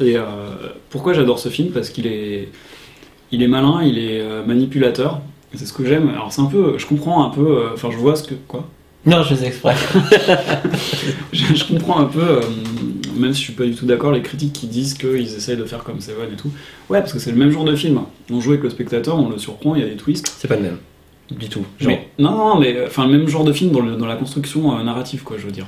Et euh, pourquoi j'adore ce film? Parce qu'il est il est malin, il est manipulateur. C'est ce que j'aime. Alors c'est un peu, je comprends un peu, euh, enfin je vois ce que quoi? Non, je fais exprès. je, je comprends un peu, euh, même si je suis pas du tout d'accord, les critiques qui disent qu'ils essayent de faire comme Seven et tout. Ouais, parce que c'est le même genre de film. On joue avec le spectateur, on le surprend, il y a des twists. C'est pas le même. du tout. Genre. Mais, non, non, mais euh, enfin, le même genre de film dans, le- dans la construction euh, narrative, quoi, je veux dire.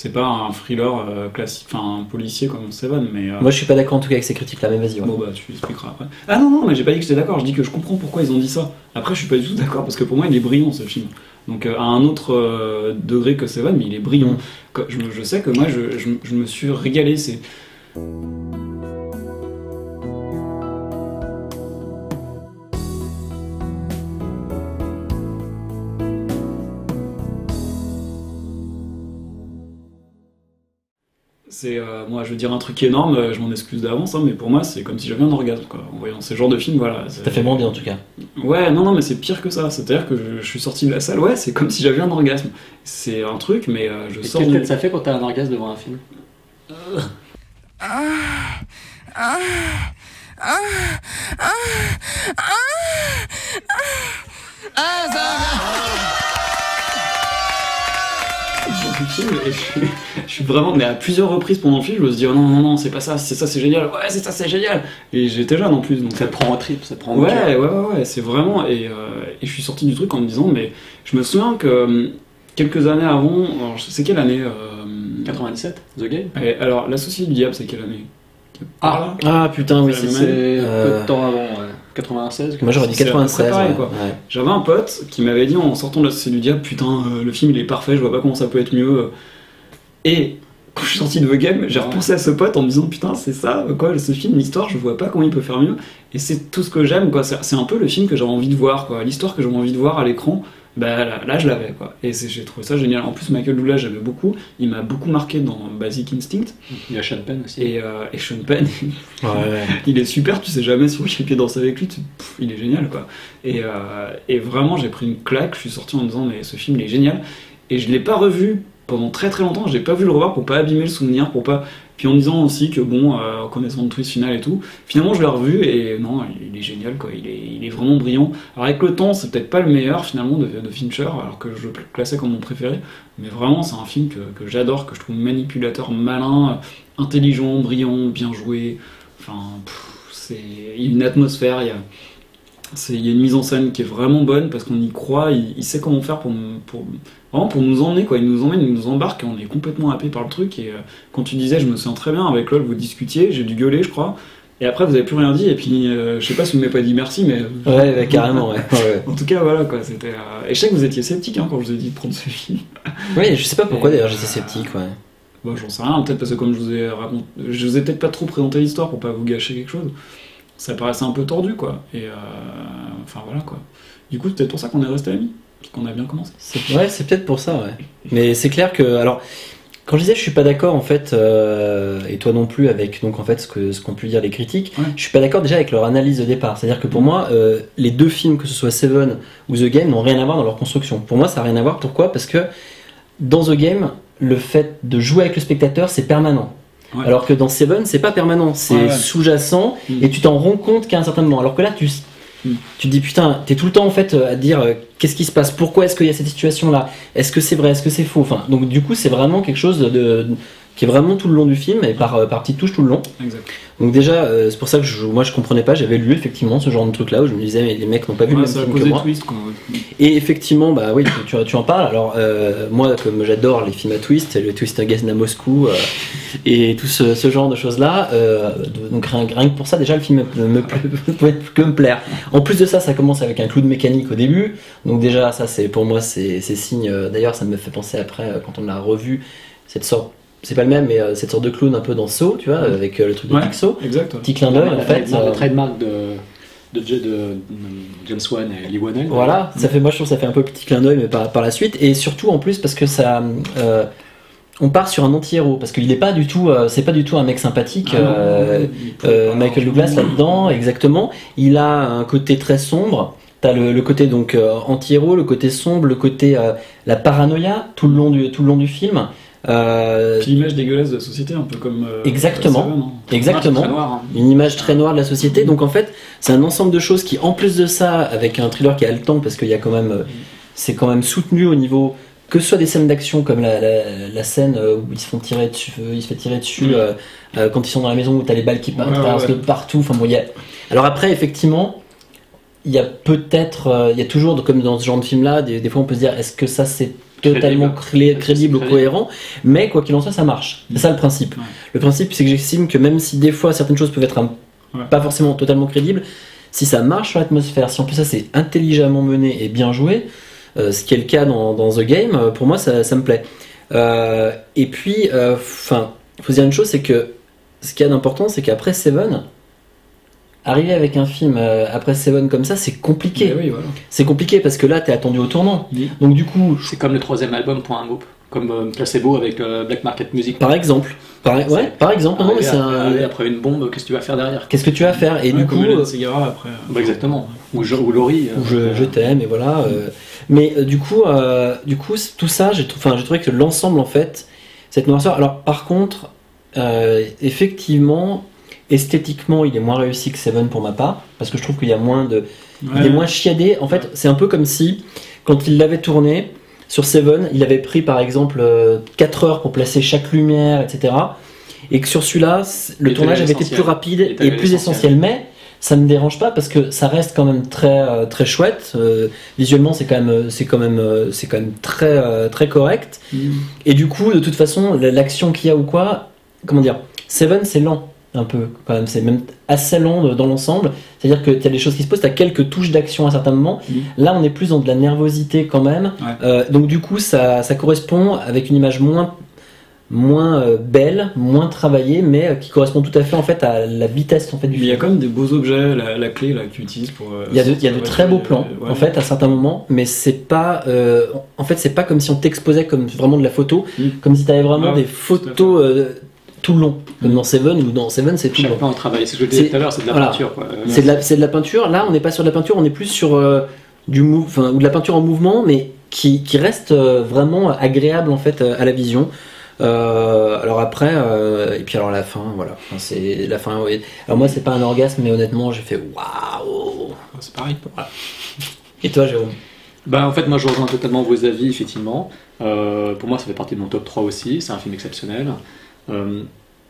C'est pas un thriller euh, classique, enfin un policier comme Seven, mais. euh, Moi, je suis pas d'accord en tout cas avec ces critiques-là, mais vas-y. ouais. Bon bah tu expliqueras après. Ah non non mais j'ai pas dit que j'étais d'accord, je dis que je comprends pourquoi ils ont dit ça. Après je suis pas du tout d'accord parce que pour moi il est brillant ce film. Donc euh, à un autre degré que Seven mais il est brillant. Je, me- je sais que moi je, je- je me suis régalé. C'est C'est euh, moi je veux dire un truc énorme, euh, je m'en excuse d'avance, hein, mais pour moi c'est comme si j'avais un orgasme quoi. En voyant ce genre de film, voilà. Ça fait moins bien en tout cas. Ouais, non, non, mais c'est pire que ça. C'est-à-dire que je, je suis sorti de la salle, ouais, c'est comme si j'avais un orgasme. C'est un truc, mais euh, je Et sors. du- tête ça fait quand t'as un orgasme devant un film suis- je suis vraiment, mais à plusieurs reprises pendant le film, je me suis dit, oh non, non, non, c'est pas ça, c'est ça, c'est génial, ouais, c'est ça, c'est génial. Et j'étais jeune en plus, donc Ça te prend en trip, ça te prend en Ouais, ouais, ouais, ouais, c'est vraiment. Et, euh, et je suis sorti du truc en me disant, mais je me souviens que euh, quelques années avant, alors c'est quelle année euh, 97, The Game et Alors, L'Associé du Diable, c'est quelle année? Ah. Ah putain, oui, C'est c'est. Euh, peu de temps avant, ouais. 96 Moi j'aurais dit C'est à peu 96. près pareil, ouais. quoi. Ouais. J'avais un pote qui m'avait dit en sortant de la Société du Diable, putain, euh, le film il est parfait, je vois pas comment ça peut être mieux. Et quand je suis sorti de The Game, j'ai repensé à ce pote en me disant, putain, c'est ça, quoi, ce film, l'histoire, je vois pas comment il peut faire mieux. Et c'est tout ce que j'aime, quoi. C'est un peu le film que j'avais envie de voir, quoi. L'histoire que j'avais envie de voir à l'écran, bah là, là, je l'avais, quoi. Et j'ai trouvé ça génial. En plus, Michael Douglas, j'aimais beaucoup. Il m'a beaucoup marqué dans Basic Instinct. Il y a Sean Penn aussi. Et, euh, et Sean Penn, Ouais, ouais. il est super, tu sais jamais sur quel pied danser avec lui, tu- pff, il est génial quoi. Et, euh, et vraiment j'ai pris une claque, je suis sorti en me disant mais ce film il est génial. Et je l'ai pas revu pendant très très longtemps, j'ai pas vu le revoir pour pas abîmer le souvenir, pour pas. Puis en disant aussi que bon, euh, en connaissant le twist final et tout, finalement je l'ai revu et non, il est génial quoi, il est, il est vraiment brillant. Alors avec le temps, c'est peut-être pas le meilleur finalement de, de Fincher, alors que je le classais comme mon préféré, mais vraiment c'est un film que, que j'adore, que je trouve manipulateur, malin, intelligent, brillant, bien joué. Enfin, c'est une atmosphère, il y a, il y a une mise en scène qui est vraiment bonne parce qu'on y croit, il, il sait comment faire pour, nous- pour, vraiment pour nous emmener, quoi. Il nous emmène, il nous embarque et on est complètement happé par le truc. Et euh, quand tu disais, je me souviens très bien, avec LOL, vous discutiez, j'ai dû gueuler, je crois. Et après, vous avez plus rien dit, et puis euh, je sais pas si vous m'avez pas dit merci, mais. Ouais, carrément, ouais. En tout cas, voilà quoi, c'était. euh, Et je sais que vous étiez sceptique hein, quand je vous ai dit de prendre ce film. Oui, je sais pas pourquoi d'ailleurs euh, j'étais sceptique, ouais. Bon, j'en sais rien, peut-être parce que comme je vous ai raconté, je vous ai peut-être pas trop présenté l'histoire pour pas vous gâcher quelque chose. Ça paraissait un peu tordu, quoi. Et euh, enfin voilà, quoi. Du coup, c'est peut-être pour ça qu'on est resté amis, parce qu'on a bien commencé. C'est- Ouais, c'est peut-être pour ça, ouais. Mais c'est clair que, alors, quand je disais je suis pas d'accord en fait, euh, et toi non plus avec donc en fait ce que ce qu'ont pu dire les critiques, Ouais. je suis pas d'accord déjà avec leur analyse de départ. C'est-à-dire que pour moi, euh, les deux films, que ce soit Seven ou The Game, n'ont rien à voir dans leur construction. Pour moi, ça n'a rien à voir. Pourquoi? Parce que dans The Game, le fait de jouer avec le spectateur, c'est permanent. Ouais. Alors que dans Seven, c'est pas permanent, c'est Ouais, ouais. sous-jacent Mm. et tu t'en rends compte qu'à un certain moment. Alors que là, tu, Mm. tu te dis putain, t'es tout le temps en fait euh, à te dire euh, qu'est-ce qui se passe, pourquoi est-ce qu'il y a cette situation là, est-ce que c'est vrai, est-ce que c'est faux? Enfin, donc du coup, c'est vraiment quelque chose de- qui est vraiment tout le long du film et par, euh, par petites touches tout le long. Exact. Donc déjà, euh, c'est pour ça que je, moi je comprenais pas, j'avais lu effectivement ce genre de truc là où je me disais mais les mecs n'ont pas vu le même film que moi. twist, quoi. Et effectivement, bah oui, tu, tu, tu en parles. Alors, euh, moi, comme j'adore les films à twist, le Twist Again à Moscou euh, et tout ce, ce genre de choses-là, euh, de- donc rien, rien que pour ça, déjà, le film me, me que me plaire. En plus de ça, ça commence avec un clou de mécanique au début. Donc déjà, ça, c'est pour moi, c'est signe. D'ailleurs, ça me fait penser après, quand on l'a revu, cette sorte. C'est pas le même, mais euh, cette sorte de clown un peu dans Saw, tu vois, avec euh, le truc de Ouais, Pixo. exact. Petit clin d'œil, en fait. trademark- euh, la trademark de, de, de, de James Wan et Lee. Voilà, ça fait, moi je trouve que ça fait un peu petit clin d'œil, mais par, par la suite, et surtout en plus parce que ça, euh, on part sur un anti-héros, parce qu'il n'est pas du tout, euh, c'est pas du tout un mec sympathique, Ah non, euh, euh, Michael. Douglas là-dedans, exactement. Il a un côté très sombre. T'as le, le côté donc euh, anti-héros, le côté sombre, le côté euh, la paranoïa tout le long du tout le long du film. Euh, Puis l'image dégueulasse de la société, un peu comme. euh, Exactement. Seven, hein. Exactement. Hein. une image très noire de la société. Donc en fait, c'est un ensemble de choses qui, en plus de ça, avec un thriller qui a le temps, parce qu'il y a quand même, euh, c'est quand même soutenu au niveau que ce soit des scènes d'action comme la, la- la scène euh, où ils se font tirer dessus, euh, il se fait tirer dessus euh, quand ils sont dans la maison où t'as les balles qui passent ouais, partout. Enfin bon, y a- Alors après, effectivement, il y a peut-être, il y a toujours, comme dans ce genre de film-là, des, des fois on peut se dire, est-ce que ça c'est totalement cré- crédible ou cohérent Mais quoi qu'il en soit, ça marche. C'est ça le principe. Le principe, c'est que j'estime que même si des fois certaines choses peuvent être un- Ouais. pas forcément totalement crédibles, si ça marche sur l'atmosphère, si en plus ça c'est intelligemment mené et bien joué, euh, ce qui est le cas dans, dans The Game, euh, pour moi ça, ça me plaît. Euh, et puis, enfin, il faut dire une chose, c'est que ce qu'il y a d'important, c'est qu'après Seven, arriver avec un film euh, après Seven comme ça, c'est compliqué. Mais oui, voilà. C'est compliqué parce que là, t'es attendu au tournant. Donc du coup, C'est comme le troisième album pour un groupe, comme euh, Placebo avec euh, Black Market Music. par exemple, par, ouais, par exemple, non, mais c'est après, un- arriver après une bombe, qu'est-ce que tu vas faire derrière? Qu'est-ce que tu vas faire? Et Ouais, du coup, euh, après. Bah, Exactement. Ou, Jo- ou Laurie. euh, je, je t'aime et voilà. euh, mais euh, du coup, euh, du coup, tout ça, j'ai trou- enfin, j'ai trouvé que l'ensemble en fait, cette noirceur. Alors par contre, euh, effectivement, esthétiquement, il est moins réussi que Seven pour ma part, parce que je trouve qu'il y a moins de, il est moins chiadé. En fait, c'est un peu comme si quand il l'avait tourné sur Seven, il avait pris par exemple 4 heures pour placer chaque lumière, etc. Et que sur celui-là, le tournage avait été plus rapide et plus essentiel. Mais ça me dérange pas parce que ça reste quand même très euh, très chouette. Euh, visuellement, c'est quand même euh, c'est quand même euh, c'est quand même très euh, très correct. Mm. Et du coup, de toute façon, la- l'action qu'il y a ou quoi, comment dire, Seven, c'est lent un peu quand même. C'est même assez de- dans l'ensemble. C'est-à-dire que tu as des choses qui se posent, tu as quelques touches d'action à certains moments. Là, on est plus dans de la nervosité quand même. Ouais. Euh, donc du coup, ça, ça correspond avec une image moins moins euh, belle, moins travaillée, mais euh, qui correspond tout à fait en fait à la vitesse en fait du Mais il y a quand même des beaux objets, la, la clé là que tu utilises pour. Il y a de, y a de très beaux plans ouais. en fait à certains moments, mais c'est pas en fait c'est pas comme si on t'exposait comme vraiment de la photo, comme si tu avais vraiment. Ouais, des photos tout le long, comme dans Seven ou dans Seven c'est tout le Chaque long. plan de travail, c'est ce que je disais tout à l'heure, c'est de la voilà. peinture. C'est de la c'est de la peinture. Là, on n'est pas sur de la peinture, on est plus sur euh, du mou- enfin ou de la peinture en mouvement, mais qui, qui reste euh, vraiment agréable en fait euh, à la vision. Euh, alors après, euh, et puis alors la fin, voilà. Enfin, c'est la fin. oui. Alors moi, c'est pas un orgasme, mais honnêtement, j'ai fait waouh. C'est pareil. Voilà. Et toi, Jérôme? Bah, en fait, moi, je rejoins totalement vos avis, effectivement. Euh, pour moi, ça fait partie de mon top 3 aussi. C'est un film exceptionnel. Euh,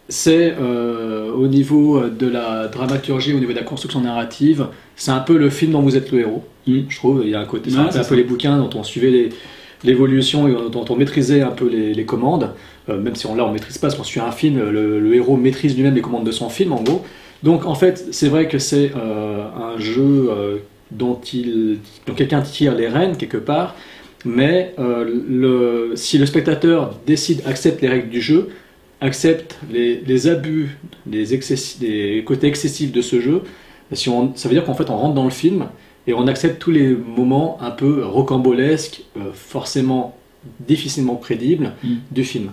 c'est euh, au niveau de la dramaturgie, au niveau de la construction narrative, c'est un peu le film dont vous êtes le héros. Je trouve, il y a un côté, c'est Ouais, un peu- un les bouquins dont on suivait les- l'évolution et dont on maîtrisait un peu les, les commandes. Euh, même si on, là, on maîtrise pas, parce qu'on suit un film, le, le héros maîtrise lui-même les commandes de son film, en gros. Donc, en fait, c'est vrai que c'est euh, un jeu euh, dont, il, dont quelqu'un tire les rênes quelque part, mais euh, le, si le spectateur décide, accepte les règles du jeu, accepte les, les abus, les, excessi- les côtés excessifs de ce jeu, si on, ça veut dire qu'en fait on rentre dans le film et on accepte tous les moments un peu rocambolesques, euh, forcément difficilement prédictibles du film.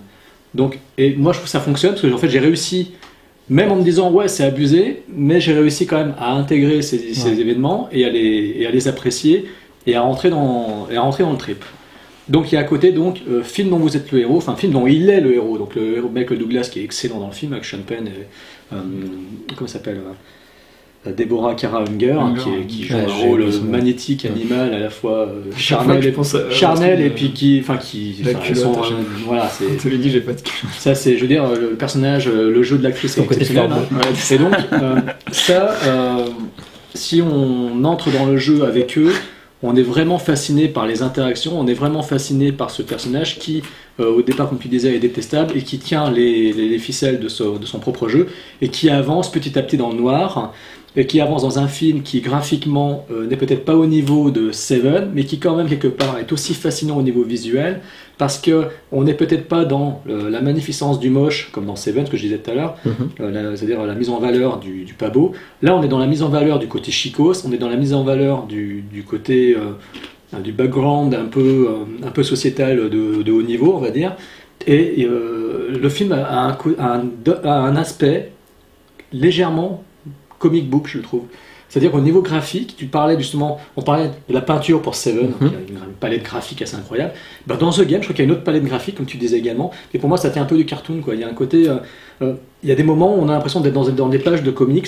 Donc, et moi je trouve que ça fonctionne parce que en fait j'ai réussi, même en me disant ouais c'est abusé, mais j'ai réussi quand même à intégrer ces, ces Ouais. événements et à, les, et à les apprécier et à rentrer dans, et à rentrer dans le trip. Donc il y a à côté donc euh, film dont vous êtes le héros, enfin film dont il est le héros. Donc le héros Michael Douglas qui est excellent dans le film avec Sean Penn et euh, comment ça s'appelle euh, Deborah Kara Unger, qui, est- qui joue ouais, un rôle magnétique, animal, à la fois euh, charnel, et, pense à- à charnel et puis qui, enfin qui, La culotte, sont, euh, voilà, c'est Je dit, j'ai pas de culotte. ça, c'est, je veux dire, le personnage, euh, le jeu de l'actrice est exceptionnel. hein. Et donc, euh, ça, euh, si on entre dans le jeu avec eux, on est vraiment fasciné par les interactions, on est vraiment fasciné par ce personnage qui, euh, au départ, comme tu disais, est détestable et qui tient les, les- les ficelles de son propre jeu et qui avance petit à petit dans le noir et qui avance dans un film qui graphiquement euh, n'est peut-être pas au niveau de Seven, mais qui quand même quelque part est aussi fascinant au niveau visuel, parce que on n'est peut-être pas dans euh, la magnificence du moche comme dans Seven, ce que je disais tout à l'heure, Mhm. euh, c'est-à-dire la mise en valeur du, du pas beau. Là, on est dans la mise en valeur du côté chicos, on est dans la mise en valeur du, du côté du background un peu, un peu sociétal de, de haut niveau, on va dire. Et le film a un, co- a un, a un aspect légèrement comic book, je trouve. C'est-à-dire qu'au niveau graphique, tu parlais justement, on parlait de la peinture pour Seven, qui a une, palette graphique assez incroyable. Ben, dans The Game, je crois qu'il y a une autre palette graphique, comme tu disais également. Et pour moi, ça tient un peu du cartoon, quoi. Il y a un côté, euh, euh, il y a des moments où on a l'impression d'être dans, dans des pages de comics,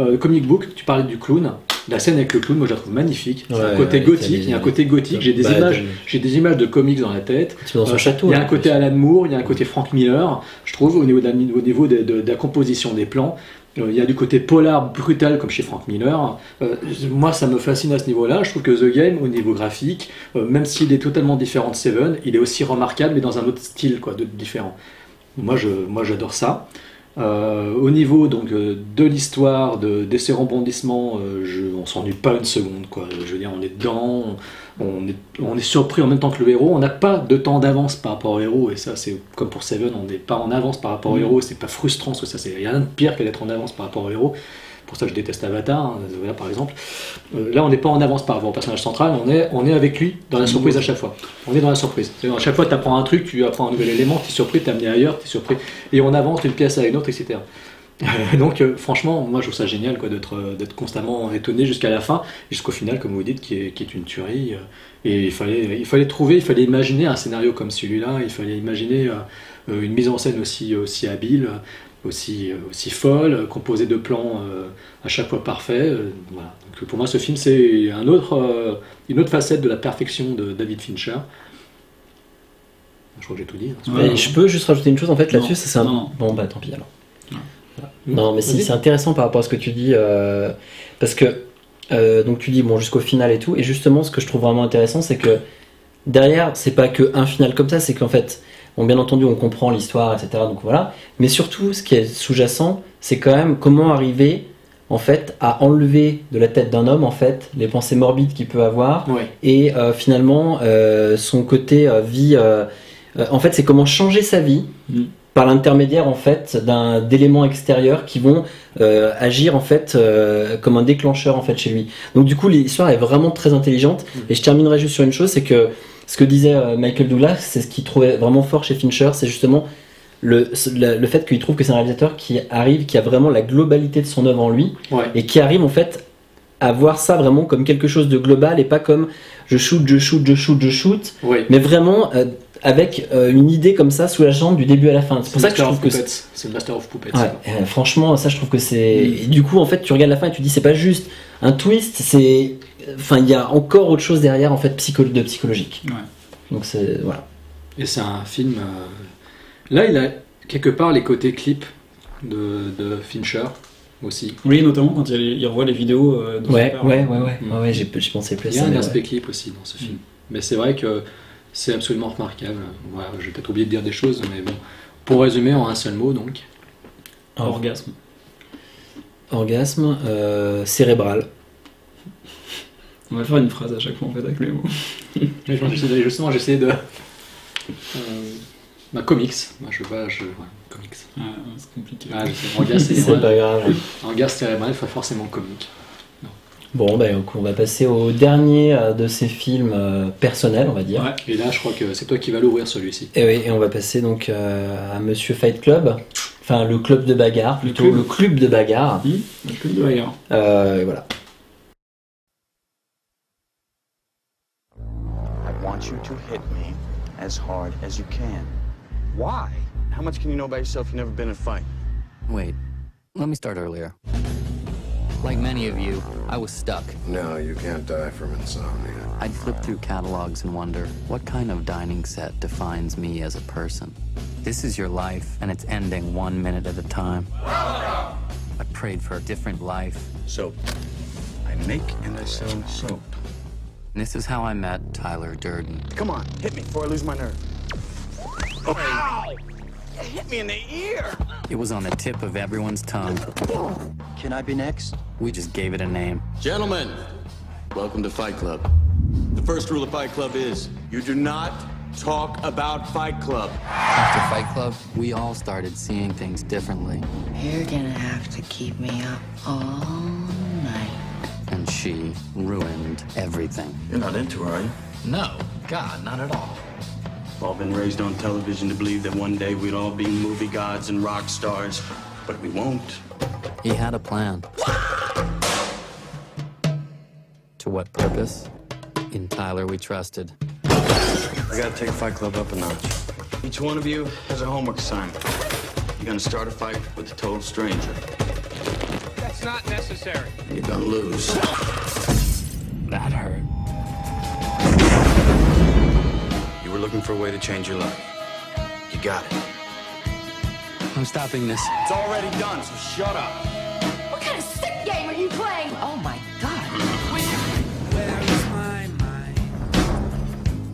euh, comic book. Tu parlais du clown. La scène avec le clown, moi je la trouve magnifique. Ouais, un côté ouais, gothique, il y a un côté gothique. J'ai des Bah, images, j'ai des images de comics dans la tête. Dans son Euh, château, Il y a un côté Alan Moore, il y a un côté Frank Miller, je trouve, au niveau de la, au niveau de, de- de la composition des plans. Euh, Il y a du côté polar brutal comme chez Frank Miller. Euh, moi, ça me fascine à ce niveau-là. Je trouve que The Game, au niveau graphique, euh, même s'il est totalement différent de Seven, il est aussi remarquable, mais dans un autre style, quoi, différent. Moi, je, moi, j'adore ça. Euh, au niveau donc euh, de l'histoire, de, de ces rebondissements, euh, je, on s'ennuie pas une seconde. Quoi. Je veux dire, on est dedans, on, est, on est surpris en même temps que le héros. On n'a pas de temps d'avance par rapport au héros, et ça, c'est comme pour Seven, on n'est pas en avance par rapport au Mhm. héros. C'est pas frustrant, parce que ça, c'est il y a rien de pire que d'être en avance par rapport au héros. Pour ça, je déteste Avatar, hein, voilà, par exemple. Euh, là, on n'est pas en avance par rapport au personnage central, on est, on est avec lui dans la surprise à chaque fois. On est dans la surprise. À chaque fois, tu apprends un truc, tu apprends un nouvel élément, tu es surpris, tu es amené ailleurs, tu es surpris. Et on avance d'une pièce à une autre, etc. Donc, euh, franchement, moi, je trouve ça génial quoi, d'être, euh, d'être constamment étonné jusqu'à la fin, jusqu'au final, comme vous dites, qui est, qui est une tuerie. Et il fallait, il fallait trouver, il fallait imaginer un scénario comme celui-là, il fallait imaginer une mise en scène aussi, aussi habile, aussi, euh, aussi folle, composée de plans euh, à chaque fois parfaits. euh, voilà. Donc, pour moi, ce film, c'est un autre, euh, une autre facette de la perfection de David Fincher. Je crois que j'ai tout dit. hein. Je peux juste rajouter une chose en fait là-dessus, Non. ça c'est un... Non. Bon bah tant pis alors. Non. Non mais si c'est intéressant par rapport à ce que tu dis, euh, parce que euh, donc tu dis bon jusqu'au final et tout, et justement ce que je trouve vraiment intéressant c'est que derrière c'est pas que un final comme ça, c'est qu'en fait bon bien entendu on comprend l'histoire etc donc voilà, mais surtout ce qui est sous-jacent c'est quand même comment arriver en fait à enlever de la tête d'un homme en fait les pensées morbides qu'il peut avoir et euh, finalement euh, son côté euh, vie en fait c'est comment changer sa vie par l'intermédiaire en fait d'un d'éléments extérieurs qui vont euh, agir en fait euh, comme un déclencheur en fait chez lui. Donc du coup l'histoire est vraiment très intelligente. Et je terminerai juste sur une chose c'est que ce que disait euh, Michael Douglas c'est ce qu'il trouvait vraiment fort chez Fincher c'est justement le, le, le fait qu'il trouve que c'est un réalisateur qui arrive qui a vraiment la globalité de son œuvre en lui Ouais. et qui arrive en fait à voir ça vraiment comme quelque chose de global et pas comme je shoot, je shoot, je shoot, je shoot, mais vraiment euh, avec euh, une idée comme ça sous la jambe du début à la fin. C'est pour ça que je Master trouve of que Puppets. c'est- le Master of Puppets. Ouais, euh, franchement, ça je trouve que c'est. Mm. du coup, en fait, tu regardes la fin et tu dis c'est pas juste un twist, c'est. Enfin, il y a encore autre chose derrière en fait psycho... de psychologique. Ouais. Donc c'est voilà. Et c'est un film. euh, Là, il a quelque part les côtés clips de, de Fincher aussi. Oui, notamment quand il, il revoit les vidéos euh, de Ouais, ouais, ouais, ouais, Mm. ouais, ouais, j'ai pensé plus à Il y a un aspect ouais. clip aussi dans ce film. Mais c'est vrai que c'est absolument remarquable. Voilà, je vais peut-être oublier de dire des choses, mais bon. Pour résumer en un seul mot, donc. Orgasme. Orgasme euh, cérébral. On va faire une phrase à chaque fois en fait avec les mots. Justement, j'essaie de. Euh, bah, comics. Moi, je vois, je. ouais, comics. Ah, c'est compliqué. Ah, je sais, orgasme, pas grave. Orgasme cérébral, il faut forcément comique. Bon, ben on va passer au dernier euh, de ces films euh, personnels, on va dire. Ouais, et là, je crois que c'est toi qui vas l'ouvrir celui-ci. Et oui, et on va passer donc euh, à Monsieur Fight Club, enfin le club de bagarre, plutôt club. le club de bagarre. Le club de bagarre. Euh, et voilà. I want you to hit me as hard as you can. Why? How much can you know about yourself? You've never been in a fight? Wait, let me start earlier. Like many of you, I was stuck. No, you can't die from insomnia. I'd flip through catalogs and wonder what kind of dining set defines me as a person. This is your life, and it's ending one minute at a time. I prayed for a different life. Soap. I make and I sell soap. And this is how I met Tyler Durden. Come on, hit me before I lose my nerve. Ow! Hit me in the ear! It was on the tip of everyone's tongue. Can I be next? We just gave it a name. Gentlemen, welcome to Fight Club. The first rule of Fight Club is you do not talk about Fight Club. After Fight Club, we all started seeing things differently. You're gonna have to keep me up all night. And she ruined everything. You're not into her, are you? No, God, not at all. We've all been raised on television to believe that one day we'd all be movie gods and rock stars, but we won't. He had a plan. to what purpose? In Tyler, we trusted. I gotta take Fight Club up a notch. Each one of you has a homework assignment. You You're gonna start a fight with a total stranger. That's not necessary. You're gonna lose. That hurt. Were looking for a way to change your life. You got it. I'm stopping this. It's already done, so shut up. What kind of sick game are you playing? Oh my god. Where is my mind?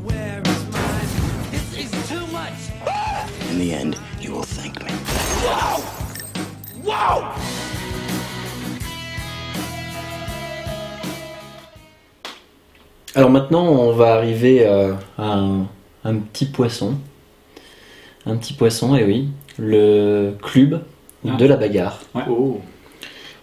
Where is my This is too much. In the end, you will thank me. Wow! Wow! Alors maintenant, on va arriver euh, à un, un petit poisson. Un petit poisson, et oui. Le club Ah. de la bagarre. Oh.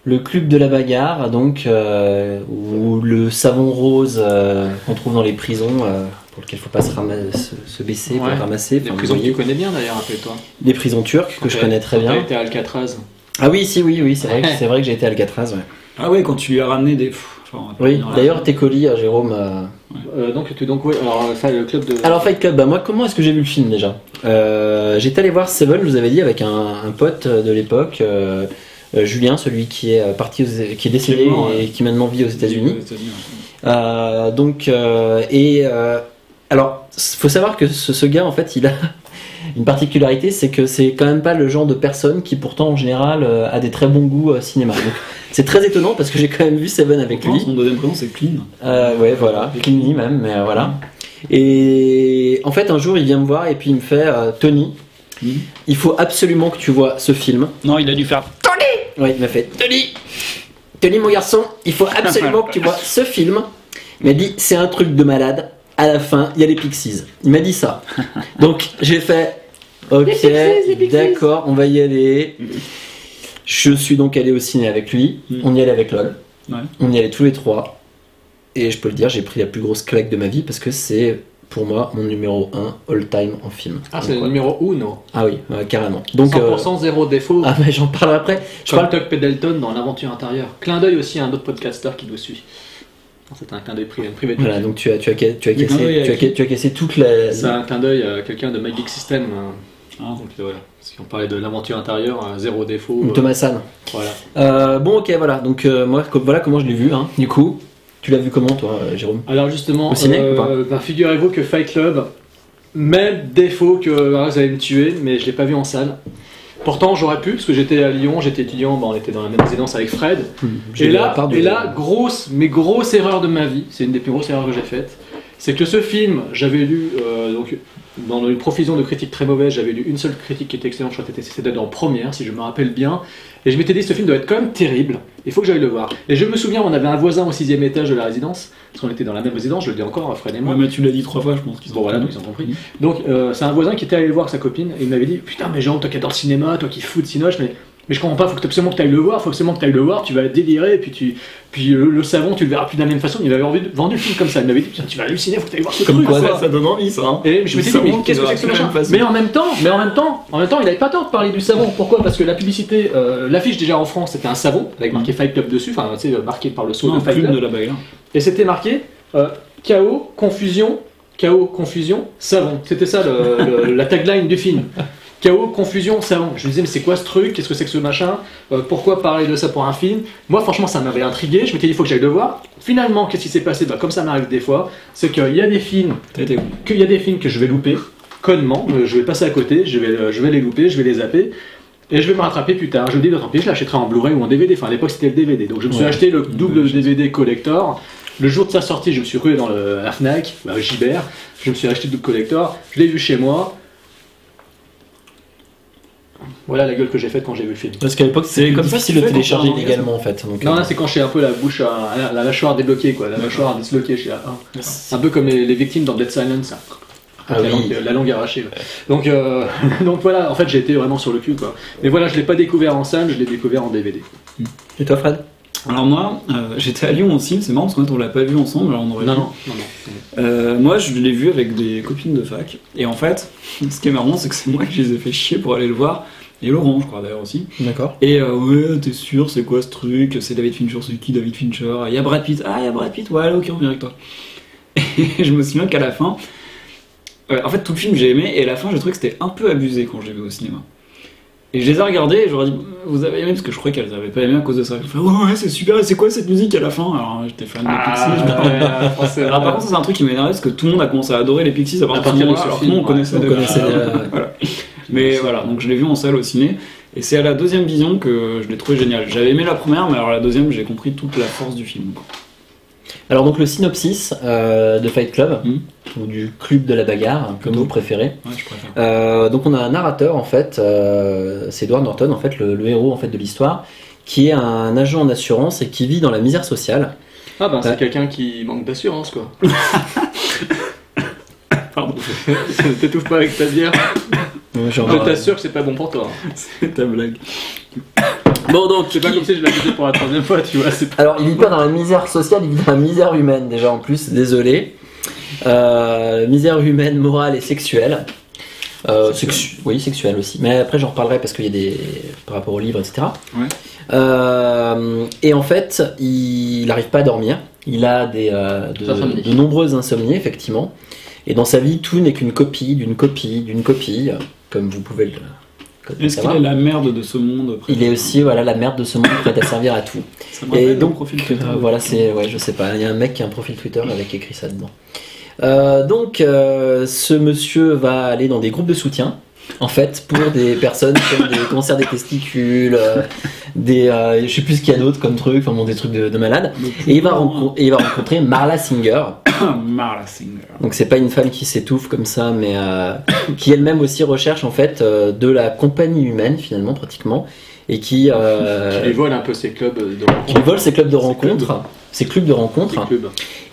Le club de la bagarre, donc, euh, où le savon rose euh, qu'on trouve dans les prisons, euh, pour lequel il faut pas se, rama- se, se baisser pour Ouais. ramasser. Des Enfin, prisons que tu connais bien d'ailleurs, rappelle-toi. Des prisons turques que je connais très bien. Été à Alcatraz. Ah oui, si, oui, oui, c'est vrai, vrai que j'ai été à Alcatraz. Ouais. Ah ouais, quand tu lui as ramené des. Pff, enfin, Oui, d'ailleurs, tes colis, euh, Jérôme. euh, Euh, donc, tu, donc, ouais, alors, ça, le club de. Alors Fight Club, bah moi comment est-ce que j'ai vu le film déjà? Euh, J'étais allé voir Seven, je vous avais dit, avec un, un pote de l'époque, Julien, celui qui est parti, aux- qui est décédé est et ouais. qui maintenant vit aux États-Unis. Euh, donc euh, et euh, alors faut savoir que ce, ce gars en fait il a une particularité, c'est que c'est quand même pas le genre de personne qui pourtant en général euh, a des très bons goûts euh, cinéma. Donc c'est très étonnant parce que j'ai quand même vu Seven avec lui. Son deuxième prénom c'est Clean. Euh, ouais, voilà, Cleany même, mais euh, voilà. Et en fait, un jour, il vient me voir et puis il me fait euh, Tony, il faut absolument que tu vois ce film. Non, il a dû faire. Tony Ouais, il m'a fait Tony Tony, mon garçon, il faut absolument que tu vois ce film. Il m'a dit C'est un truc de malade. À la fin, il y a les Pixies. Il m'a dit ça. Donc, j'ai fait Ok, d'accord, on va y aller. Je suis donc allé au ciné avec lui. On y allait avec LOL. Ouais. On y allait tous les trois. Et je peux le dire, j'ai pris la plus grosse claque de ma vie parce que c'est pour moi mon numéro 1 all time en film. Ah, c'est le numéro 1. Ah oui, carrément. Donc, euh, 100% zéro défaut. ah, mais j'en parlerai après. Je Comme parle Tuck Peddleton dans l'aventure intérieure. Clin d'œil aussi à un autre podcaster qui nous suit. Non, C'était un clin d'œil privé. privé de Voilà, donc tu as, tu as, tu as, Du clin d'œil cassé, tu as, qui tu as cassé toute la. C'est un clin d'œil à quelqu'un de Magic System. hein. Ah. Donc euh, voilà. Parce qu'on parlait de l'aventure intérieure, euh, zéro défaut. euh, Thomas San. Voilà. Euh, bon, ok, voilà. Donc, moi, voilà comment je l'ai vu. Hein. Du coup, tu l'as vu comment, toi, Jérôme? Alors justement, ben, figurez-vous que Fight Club, même défaut que voilà, vous allez me tuer, mais je l'ai pas vu en salle. Pourtant, j'aurais pu, parce que j'étais à Lyon, j'étais étudiant, ben, on était dans la même résidence avec Fred. J'ai Et là, et là, grosse, mais grosse erreur de ma vie, c'est une des plus grosses erreurs que j'ai faites, c'est que ce film, j'avais lu, euh, donc, dans une profusion de critiques très mauvaises, j'avais lu une seule critique qui était excellente, je crois que c'était en première, si je me rappelle bien, et je m'étais dit, ce film doit être quand même terrible, il faut que j'aille le voir. Et je me souviens, on avait un voisin au sixième étage de la résidence, parce qu'on était dans la même résidence, je le dis encore, Fred et moi. Ouais, mais tu l'as dit trois fois, je pense qu'ils Bon voilà, donc ils ont compris. Donc euh, c'est un voisin qui était allé le voir sa copine et il m'avait dit Putain, mais Jean, toi qui adore le cinéma, toi qui fous de cinoche, mais, mais je comprends pas, faut que absolument que tu ailles le voir, faut absolument que tu ailles le voir, tu vas délirer, et puis, tu, puis euh, le savon, tu le verras plus de la même façon. Il m'avait envie de- vendu le film comme ça, il m'avait dit Putain, tu vas halluciner, faut que tu ailles voir ce Comme truc. quoi, ça, ça donne envie, ça. Hein. Et je me suis dit, mais qu'est-ce que c'est que ce machin. Mais en même temps, mais en même temps, en même temps, il avait pas tort de parler du savon. Pourquoi? Parce que la publicité, euh, l'affiche déjà en France, c'était un savon avec marqué Fight Club dessus, enfin, tu sais, marqué par le Non, de Fight Club. de la bagarre. Et c'était marqué euh, chaos, confusion, chaos, confusion, savon. C'était ça le- le- la tagline du film. Chaos, confusion, savon. Je me disais, mais c'est quoi ce truc? Qu'est-ce que c'est que ce machin? Euh, Pourquoi parler de ça pour un film? Moi, franchement, ça m'avait intrigué. Je m'étais dit, il faut que j'aille le voir. Finalement, qu'est-ce qui s'est passé? Bah, Comme ça m'arrive des fois, c'est qu'il y a des films qu'il y a des films que je vais louper, connement, euh, je vais passer à côté, je vais, euh, je vais les louper, je vais les zapper, et je vais me rattraper plus tard. Je me dis, bah, tant pis, je l'achèterai en Blu-ray ou en DVD. Enfin, à l'époque, c'était le DVD. Donc, je me suis Ouais. acheté le double DVD collector. Le jour de sa sortie, je me suis rué dans le, la Fnac, bah, Gibert. Je me suis acheté le double collector. Je l'ai vu chez moi. Voilà la gueule que j'ai faite quand j'ai vu le film. Parce qu'à l'époque, C'est comme ça fais quand télécharger illégalement en fait. Donc, Non, euh, là, c'est quand j'ai un peu la bouche, à- la, la mâchoire débloquée, quoi. La mâchoire disloquée chez la Un peu comme les, les victimes dans Dead Silence. ça. Ah la, oui. langue, la langue arrachée. ouais. Donc, euh, donc voilà, en fait, j'ai été vraiment sur le cul, quoi. Mais voilà, je l'ai pas découvert en salle, je l'ai découvert en DVD. Et toi, Fred? Alors moi, euh, j'étais à Lyon aussi, c'est marrant parce qu'en fait on l'a pas vu ensemble, alors on aurait Non, non, non, non. Euh, moi je l'ai vu avec des copines de fac, et en fait, ce qui est marrant c'est que c'est moi qui les ai fait chier pour aller le voir, et Laurent je crois d'ailleurs aussi. D'accord. Et euh, ouais, t'es sûr, c'est quoi ce truc? C'est David Fincher, c'est qui David Fincher? Il y a Brad Pitt, ah il y a Brad Pitt, ouais, allez, ok, on vient avec toi. Et je me souviens qu'à la fin, euh, en fait tout le film j'ai aimé, et à la fin j'ai trouvé que c'était un peu abusé quand j'ai vu au cinéma. Et je les ai regardés et j'aurais dit, vous avez aimé parce que je croyais qu'elles avaient pas aimé à cause de ça. Fait, ouais, ouais, c'est super, et c'est quoi cette musique à la fin? Alors j'étais fan des Ah, Pixies. je me- ouais, forcément. Alors par contre, c'est un truc qui m'a énervé parce que tout le monde a commencé à adorer les Pixies à partir, de de ce film, on ouais. connaissait On connaissait Voilà. Mais voilà, donc je l'ai vu en salle au ciné. Et c'est à la deuxième vision que je l'ai trouvé génial. J'avais aimé la première, mais alors la deuxième, j'ai compris toute la force du film. quoi. Alors donc le synopsis euh, de Fight Club, ou du club de la bagarre, comme vous préférez. Ouais, je préfère. Euh, donc on a un narrateur en fait, euh, c'est Edward Norton en fait, le, le héros en fait de l'histoire, qui est un agent en assurance et qui vit dans la misère sociale. Ah ben c'est quelqu'un qui manque d'assurance quoi. Pardon. Ne t'étouffe pas avec ta bière. Genre, je euh, t'assure que c'est pas bon pour toi. C'est ta blague. Bon donc C'est pas comme si je l'avais dit pour la troisième fois, tu vois. c'est pas- Alors, il vit pas dans la misère sociale, il vit dans la misère humaine, déjà en plus, désolé. Euh, misère humaine, morale et sexuelle. Euh, sexu- oui, sexuelle aussi. Mais après, j'en reparlerai parce qu'il y a des. par rapport au livre, etc. Ouais. Euh, et en fait, il n'arrive pas à dormir. Il a des, euh, de, Insomnie. de nombreuses insomnies, effectivement. Et dans sa vie, tout n'est qu'une copie, d'une copie, d'une copie, comme vous pouvez le. Est-ce qu'il est la merde de ce monde Il est aussi voilà la merde de ce monde prête à servir à tout. Ça Et donc profil Twitter euh, voilà c'est ouais je sais pas il y a un mec qui a un profil Twitter avec écrit ça dedans. Euh, donc euh, ce monsieur va aller dans des groupes de soutien en fait pour des personnes qui ont des cancers des testicules, euh, des euh, je sais plus ce qu'il y a d'autre comme truc, enfin bon des trucs de, de malade. Et il va renco- et il va rencontrer Marla Singer. Marla Singer. Donc c'est pas une femme qui s'étouffe comme ça, mais euh, qui elle-même aussi recherche en fait euh, de la compagnie humaine finalement pratiquement, et qui euh, Qui vole un peu ses clubs de qui rencontre. vole ses clubs de rencontres, ses clubs de rencontres.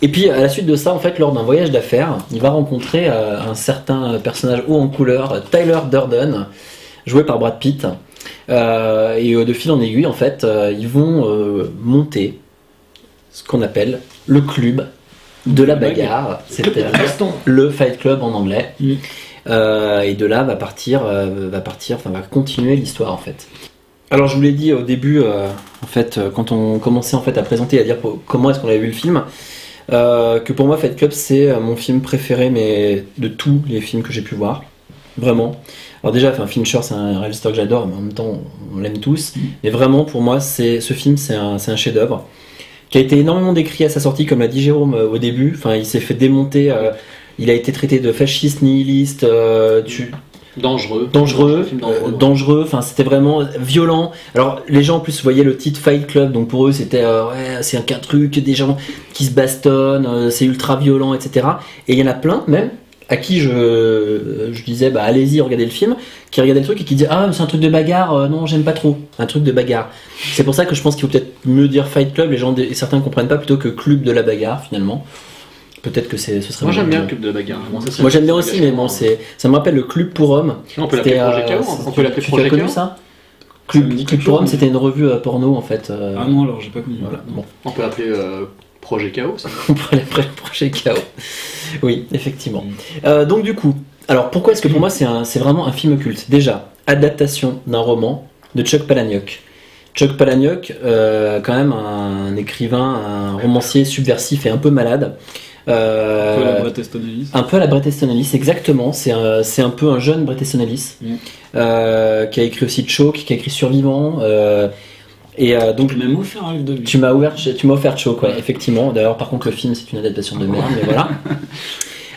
Et puis à la suite de ça, en fait, lors d'un voyage d'affaires, il va rencontrer euh, un certain personnage haut en couleur, Tyler Durden, joué par Brad Pitt. Euh, et de fil en aiguille, en fait, euh, ils vont euh, monter ce qu'on appelle le club de la bagarre, c'est-à-dire le Fight Club en anglais. Euh, et de là va partir, va partir, enfin va continuer l'histoire en fait. Alors je vous l'ai dit au début, euh, en fait, euh, quand on commençait en fait à présenter, à dire pour- comment est-ce qu'on avait vu le film, euh, que pour moi Fight Club c'est mon film préféré, mais de tous les films que j'ai pu voir, vraiment. Alors déjà, enfin, Fincher c'est un réalisateur que j'adore, mais en même temps on l'aime tous. Mais vraiment pour moi, c'est ce film c'est un, chef-d'œuvre qui a été énormément décrit à sa sortie, comme l'a dit Jérôme au début. Enfin, il s'est fait démonter. euh, il a été traité de fasciste, nihiliste, euh, tu- Dangereux. dangereux, euh, dangereux. Enfin, c'était vraiment violent. Alors, les gens en plus voyaient le titre Fight Club, donc pour eux c'était euh, ouais, c'est un truc, des gens qui se bastonnent, euh, c'est ultra violent, etc. Et il y en a plein même à qui je, je disais bah allez-y regardez le film, qui regardaient le truc et qui disaient ah mais c'est un truc de bagarre, non j'aime pas trop, un truc de bagarre. C'est pour ça que je pense qu'il faut peut-être mieux dire Fight Club. Les gens certains comprennent pas plutôt que club de la bagarre finalement. Peut-être que c'est ce serait Moi j'aime bien le club de bagarre. Moi, Moi j'aime bien aussi, mais bon, c'est, ça me rappelle le club pour hommes. On peut l'appeler Projet euh, Chaos, on peut l'appeler Projet Chaos. ça me Club, Club pour hommes, c'était une revue euh, porno en fait. euh, Ah non, alors j'ai pas connu. Voilà, bon. On peut l'appeler euh, Projet Chaos. ça. On pourrait l'appeler le projet KO. Oui, effectivement. Euh, donc du coup, alors pourquoi est-ce que pour moi c'est, un, c'est vraiment un film culte? Déjà, adaptation d'un roman de Chuck Palahniuk. Chuck Palahniuk, euh, quand même un écrivain, un romancier subversif et un peu malade. Euh, Un peu la Bret Easton Ellis. Un peu à la Bret Easton Ellis, exactement. C'est un, c'est un peu un jeune Bret Easton Ellis Mm. euh, qui a écrit aussi Choke, qui a écrit Survivant. euh, et euh, donc Tu m'as offert un livre de lui. tu m'as ouvert, tu m'as offert Choke, ouais, effectivement. D'ailleurs, par contre, le film c'est une adaptation de merde, mais voilà.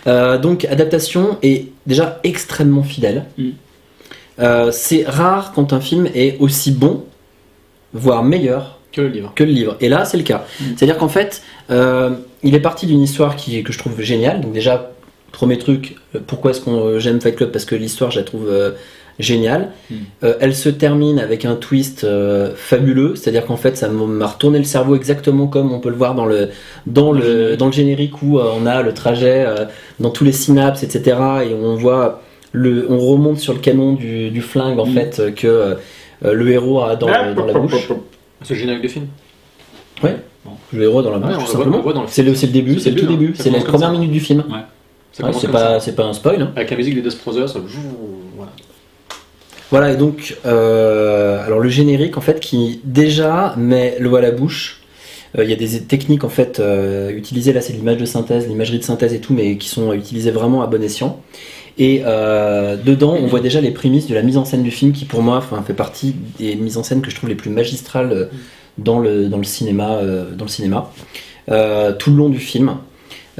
Euh, donc adaptation est déjà extrêmement fidèle. Mm. Euh, c'est rare quand un film est aussi bon, voire meilleur Que le livre. que le livre. Et là, c'est le cas. C'est-à-dire qu'en fait, euh, il est parti d'une histoire qui, que je trouve géniale. Donc déjà, premier truc, euh, pourquoi est-ce qu'on euh, j'aime Fight Club? Parce que l'histoire, je la trouve euh, géniale. Mm. Euh, elle se termine avec un twist euh, fabuleux. C'est-à-dire qu'en fait, ça m'a retourné le cerveau exactement comme on peut le voir dans le dans le dans le générique où euh, on a le trajet euh, dans tous les synapses, etc. Et on voit le, on remonte sur le canon du, du flingue en Mm. fait euh, que euh, le héros a dans la bouche. C'est le générique de film? Ouais. Le héros dans la bouche, tout simplement. C'est le, début, c'est le tout début, c'est la première ça. minute du film. Ouais. C'est pas, un spoil. hein. Avec la musique des Death Brothers, ça. Voilà. Voilà, et donc, euh, alors le générique, en fait, qui déjà met l'eau à la bouche. Euh, Il y a des techniques, en fait, euh, utilisées, là, c'est l'image de synthèse, l'imagerie de synthèse et tout, mais qui sont utilisées vraiment à bon escient. Et euh, dedans, on voit déjà les prémices de la mise en scène du film qui, pour moi, fait partie des mises en scène que je trouve les plus magistrales dans le, dans le cinéma. euh, dans le cinéma. Euh, tout le long du film.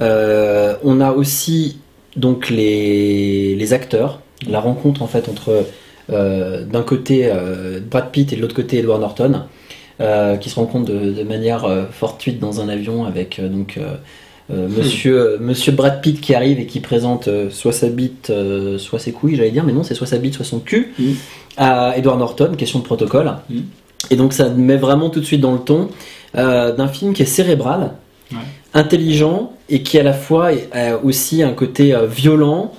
Euh, on a aussi donc les, les acteurs, la rencontre en fait entre d'un côté Brad Pitt et de l'autre côté Edward Norton, euh, qui se rencontrent de, de manière euh, fortuite dans un avion avec euh, donc euh, monsieur, monsieur Brad Pitt qui arrive et qui présente soit sa bite, soit ses couilles, j'allais dire, mais non, c'est soit sa bite, soit son cul à Edward Norton, question de protocole. Et donc ça met vraiment tout de suite dans le ton euh, d'un film qui est cérébral, intelligent et qui à la fois a aussi un côté euh, violent,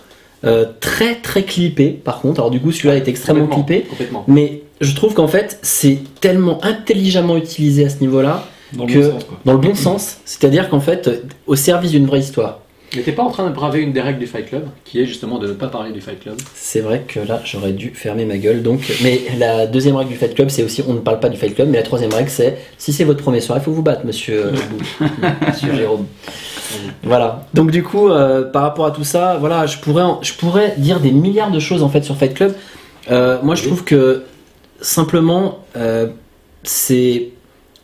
euh, très très clippé par contre. Alors du coup celui-là est extrêmement Complètement, clippé, complètement. mais je trouve qu'en fait c'est tellement intelligemment utilisé à ce niveau-là Dans le que bon sens, quoi. dans le bon sens, c'est-à-dire qu'en fait au service d'une vraie histoire. Mais t'es pas en train de braver une des règles du Fight Club, qui est justement de ne pas parler du Fight Club. C'est vrai que là, j'aurais dû fermer ma gueule. Donc, mais la deuxième règle du Fight Club, c'est aussi on ne parle pas du Fight Club. Mais la troisième règle, c'est si c'est votre premier soir, il faut vous battre, monsieur, euh, monsieur Jérôme. Voilà. Donc du coup, euh, par rapport à tout ça, voilà, je pourrais, en- je pourrais dire des milliards de choses en fait sur Fight Club. Euh, moi, je trouve que simplement, c'est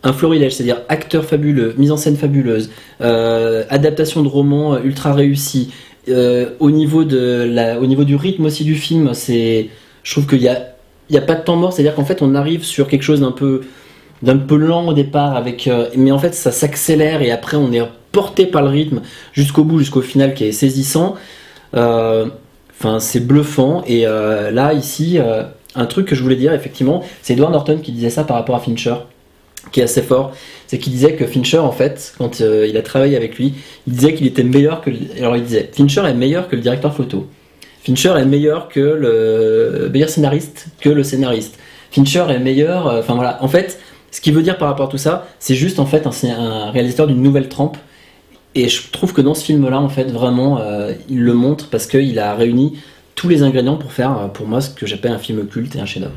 un florilège, c'est-à-dire acteur fabuleux, mise en scène fabuleuse, euh, adaptation de roman ultra réussi. Euh, au niveau de la, au niveau du rythme aussi du film, c'est, je trouve qu'il y a, il y a pas de temps mort, c'est-à-dire qu'en fait, on arrive sur quelque chose d'un peu, peu lent au départ, avec, euh, mais en fait, ça s'accélère et après, on est porté par le rythme jusqu'au bout, jusqu'au final, qui est saisissant. Enfin, c'est bluffant. Et là, ici, un truc que je voulais dire, effectivement, c'est Edward Norton qui disait ça par rapport à Fincher, qui est assez fort. C'est qu'il disait que Fincher, en fait, quand euh, il a travaillé avec lui, il disait qu'il était meilleur que. Alors, il disait Fincher est meilleur que le directeur photo. Fincher est meilleur que le meilleur scénariste que le scénariste. Fincher est meilleur. euh, Enfin voilà. En fait, ce qu'il veut dire par rapport à tout ça, c'est juste en fait un, un réalisateur d'une nouvelle trempe. Et je trouve que dans ce film-là, en fait, vraiment, euh, il le montre parce qu'il a réuni tous les ingrédients pour faire, euh, pour moi, ce que j'appelle un film culte et un chef-d'œuvre.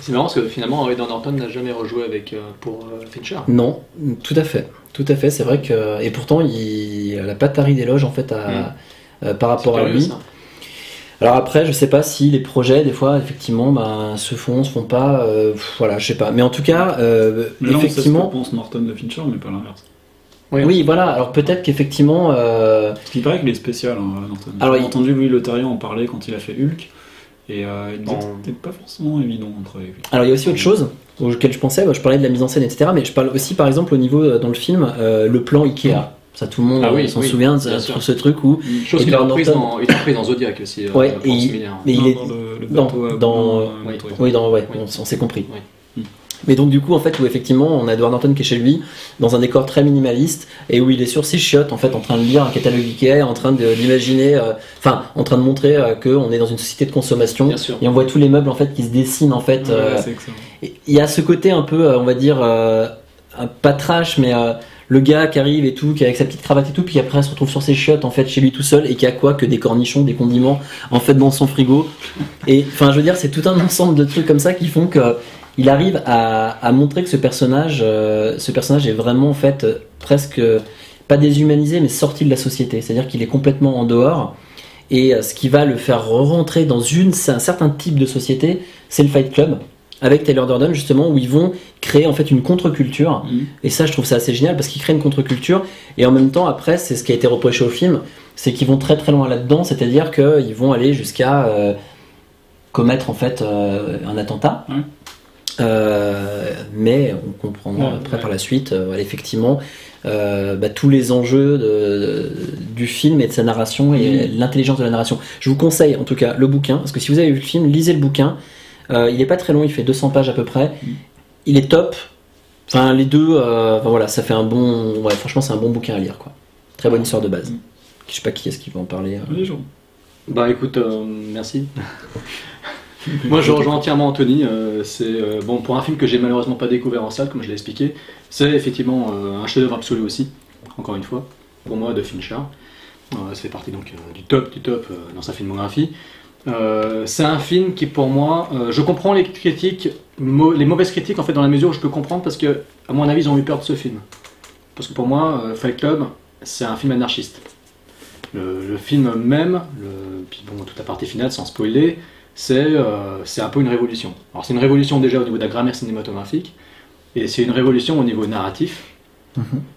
C'est marrant parce que finalement, Edward Norton n'a jamais rejoué avec, euh, pour euh, Fincher. Non, tout à fait, tout à fait. C'est vrai que et pourtant, il a pas tari d'éloge en fait à, euh, par rapport à lui. ça. Alors après, je sais pas si les projets, des fois, effectivement, ben, se font, se font pas. euh, voilà, je sais pas. Mais en tout cas, euh, on ce effectivement. que pense Norton de Fincher, mais pas l'inverse. Oui, voilà. Alors peut-être qu'effectivement. euh, Parce qu'il paraît qu'il est spécial, hein, Norton. Alors, J'ai il- entendu Louis Leterrier en parler quand il a fait Hulk, et euh, il que c'était pas forcément évident entre lui. Alors il y a aussi autre chose auquel je pensais, bah, je parlais de la mise en scène, etc. Mais je parle aussi par exemple au niveau euh, dans le film, euh, le plan Ikea. Ça tout le monde Ah oui, euh, s'en oui, souvient sur ce truc où Chose qu'il a reprise dans, Zodiac aussi. Ouais, et il, mais il est dans le- le dans, bateau euh, oui, oui, ouais, on s'est compris. Mais donc du coup en fait où effectivement on a Edward Norton qui est chez lui dans un décor très minimaliste et où il est sur ses chiottes en fait en train de lire un catalogue Ikea, en train de- d'imaginer, euh, enfin en train de montrer euh, qu'on est dans une société de consommation et on voit tous les meubles en fait qui se dessinent en fait. Ouais, euh, Il y a ce côté un peu, euh, on va dire, euh, pas trash, mais le gars qui arrive et tout, qui est avec sa petite cravate et tout, puis après se retrouve sur ses chiottes en fait chez lui tout seul et qui a quoi que des cornichons, des condiments en fait dans son frigo. Et enfin, je veux dire, c'est tout un ensemble de trucs comme ça qui font que il arrive à, à montrer que ce personnage, euh, ce personnage est vraiment en fait euh, presque pas déshumanisé, mais sorti de la société. C'est-à-dire qu'il est complètement en dehors. Et euh, ce qui va le faire rentrer dans une, un certain type de société, c'est le Fight Club avec Taylor Durden justement où ils vont créer en fait une contre-culture. Et ça je trouve ça assez génial parce qu'ils créent une contre-culture. Et en même temps après c'est ce qui a été reproché au film c'est qu'ils vont très très loin là-dedans. C'est-à-dire qu'ils vont aller jusqu'à euh, commettre en fait euh, un attentat mais on comprendra Ouais, après ouais. par la suite euh, effectivement euh, bah, tous les enjeux de- de- du film et de sa narration et l'intelligence de la narration. Je vous conseille en tout cas le bouquin, parce que si vous avez vu le film, lisez le bouquin. Euh, il est pas très long, il fait 200 pages à peu près. Il est top. Enfin, les deux, euh, enfin, voilà, ça fait un bon. Ouais, franchement, c'est un bon bouquin à lire, quoi. Très bonne histoire de base. Je sais pas qui est-ce qui va en parler. euh. Les gens. Bah écoute, euh, merci. Moi je rejoins entièrement Anthony. euh, c'est euh, bon pour un film que j'ai malheureusement pas découvert en salle, comme je l'ai expliqué. C'est effectivement euh, un chef-d'œuvre absolu aussi. Encore une fois, pour moi de Fincher. Ça fait partie donc du top du top dans sa filmographie. C'est un film qui pour moi, je comprends les critiques, les mauvaises critiques en fait dans la mesure où je peux comprendre parce que à mon avis ils ont eu peur de ce film. Parce que pour moi, Fight Club, c'est un film anarchiste. Le, le film même, le, puis bon, toute la partie finale, sans spoiler, c'est euh, c'est un peu une révolution. Alors c'est une révolution déjà au niveau de la grammaire cinématographique, et c'est une révolution au niveau narratif,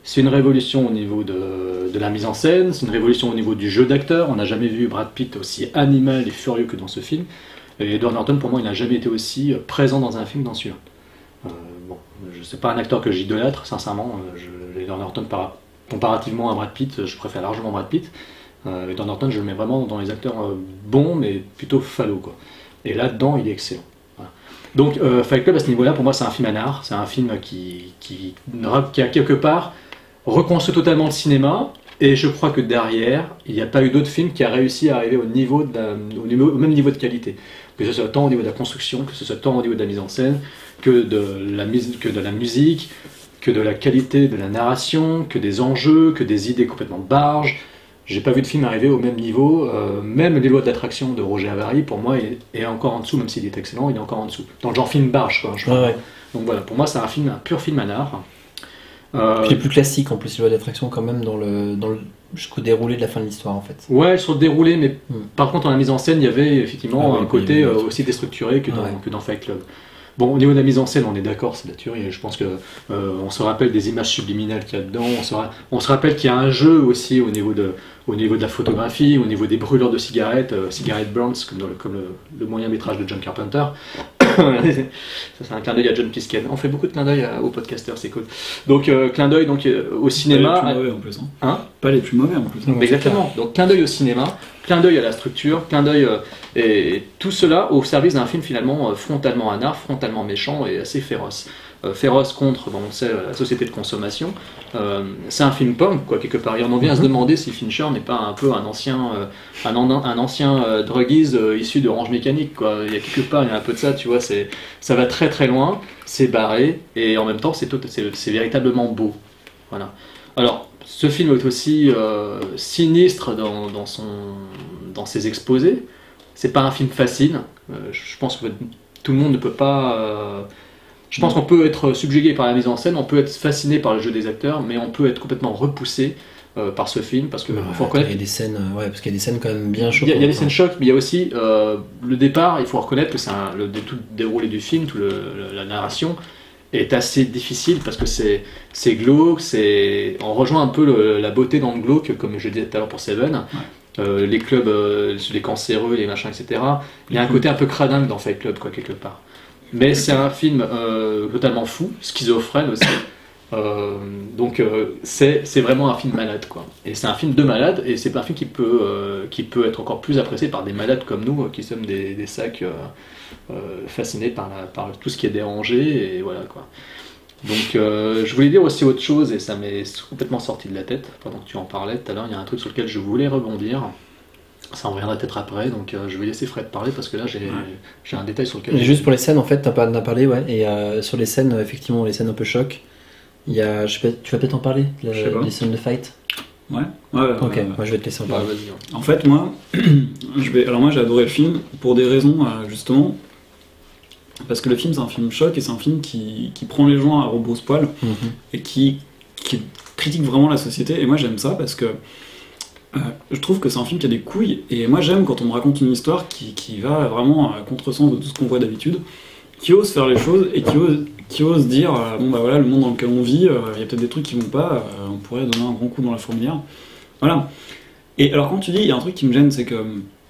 c'est une révolution au niveau de, de la mise en scène, c'est une révolution au niveau du jeu d'acteur. On n'a jamais vu Brad Pitt aussi animal et furieux que dans ce film. Et Edward Norton, pour moi, il n'a jamais été aussi euh, présent dans un film dans celui-là. Euh, bon, je sais pas un acteur que j'idolâtre, sincèrement. Euh, je- Edward Norton, par- comparativement à Brad Pitt, je préfère largement Brad Pitt. Euh, Edward Norton, je le mets vraiment dans les acteurs euh, bons, mais plutôt fallots. Quoi. Et là-dedans, il est excellent. Donc, euh, Fight Club, à ce niveau-là, pour moi, c'est un film anard. C'est un film qui, qui, a quelque part reconstruit totalement le cinéma. Et je crois que derrière, il n'y a pas eu d'autre film qui a réussi à arriver au, niveau au, même niveau de qualité. Que ce soit tant au niveau de la construction, que ce soit tant au niveau de la mise en scène, que de la, que de la musique, que de la qualité de la narration, que des enjeux, que des idées complètement barges. J'ai pas vu de film arriver au même niveau. euh, même les lois d'attraction de Roger Avary, pour moi, est, est encore en dessous, même s'il est excellent, il est encore en dessous. Dans le genre film barge, quoi. je crois. ouais. Donc voilà, pour moi, c'est un film, un pur film anard. Euh, Puis il est plus classique en plus, les lois d'attraction quand même dans le, dans le jusqu'au déroulé de la fin de l'histoire en fait. Ouais, sur le déroulé, mais par contre, dans la mise en scène, il y avait effectivement Ah un oui, côté oui, oui. euh, aussi déstructuré que dans, Ouais. que dans Fight Club. Bon, au niveau de la mise en scène, on est d'accord, c'est de la tuerie. Je pense que euh, on se rappelle des images subliminales qu'il y a dedans. On se, ra- on se rappelle qu'il y a un jeu aussi au niveau de, au niveau de la photographie, au niveau des brûleurs de cigarettes, euh, cigarette burns, comme, dans le, comme le, le moyen métrage de John Carpenter. Ça, c'est un clin d'œil à John Pisken. On fait beaucoup de clins d'œil à- aux podcasters, c'est cool. Donc, euh, clin d'œil donc, euh, au cinéma. Pas les plus mauvais en plus. hein. Hein? Pas les plus mauvais en plus. hein. Exactement. Donc clin d'œil au cinéma, clin d'œil à la structure, clin d'œil euh, et tout cela au service d'un film finalement euh, frontalement anard, frontalement méchant et assez féroce. Euh, féroce contre, bon, on sait, la société de consommation. Euh, c'est un film pomme, quoi, quelque part. Et on en vient à se demander si Fincher n'est pas un peu un ancien, euh, un, un ancien issu d'Orange Mécanique, quoi. Il y a quelque part, il y a un peu de ça, tu vois. C'est, ça va très très loin, c'est barré, et en même temps, c'est, tout- c'est, c'est véritablement beau. Voilà. Alors, ce film est aussi euh, sinistre dans, dans, son, dans ses exposés. C'est pas un film facile. Euh, je pense que tout le monde ne peut pas. euh, je pense qu'on peut être subjugué par la mise en scène, on peut être fasciné par le jeu des acteurs, mais on peut être complètement repoussé euh, par ce film parce que faut Il y a des scènes, euh, ouais, parce qu'il y a des scènes quand même bien choquantes. a, il y a des hein. scènes chocs, mais il y a aussi euh, le départ. Il faut reconnaître que c'est un- le tout déroulé du film, tout le- le- la narration est assez difficile parce que c'est c'est glauque. C'est on rejoint un peu le- la beauté dans le glauque, comme je disais tout à l'heure pour Seven. Euh, les clubs, les cancéreux, les machins, etc. Il y a un côté un peu cradingue dans Fight Club, quoi, quelque part. Mais c'est un film euh, totalement fou, schizophrène aussi. Euh, donc euh, c'est vraiment un film malade quoi. Et c'est un film de malade et c'est un film qui peut qui peut être encore plus apprécié par des malades comme nous qui sommes des, sacs fascinés par, par tout ce qui est dérangé et voilà quoi. Donc je voulais dire aussi autre chose et ça m'est complètement sorti de la tête pendant que tu en parlais tout à l'heure. Il y a un truc sur lequel je voulais rebondir. Ça en reviendra peut-être après, donc euh, je vais laisser Fred parler parce que là j'ai j'ai un détail sur lequel. Et juste pour les scènes, en fait, t'as pas, t'as parlé, ouais. Et euh, sur les scènes, effectivement, les scènes un peu choc. Il y a, je sais pas, tu vas peut-être en parler, la- Je sais pas. les scènes de fight? Ouais. ouais, ouais, Ok, ouais. moi je vais te laisser en Bah, parler. vas-y. hein. En fait, moi, je vais. Alors moi, j'ai adoré le film pour des raisons euh, justement parce que le film c'est un film choc et c'est un film qui, qui prend les gens à rebrousse-poil Mhm. et qui, qui critique vraiment la société. Et moi, j'aime ça parce que euh, je trouve que c'est un film qui a des couilles. Et moi, j'aime quand on me raconte une histoire qui, qui va vraiment à contresens de tout ce qu'on voit d'habitude, qui ose faire les choses et qui ose, qui ose dire euh, bon bah voilà, le monde dans lequel on vit, euh, il y a peut-être des trucs qui vont pas, on pourrait donner un grand coup dans la fourmilière. Voilà. Et alors quand tu dis, il y a un truc qui me gêne, c'est que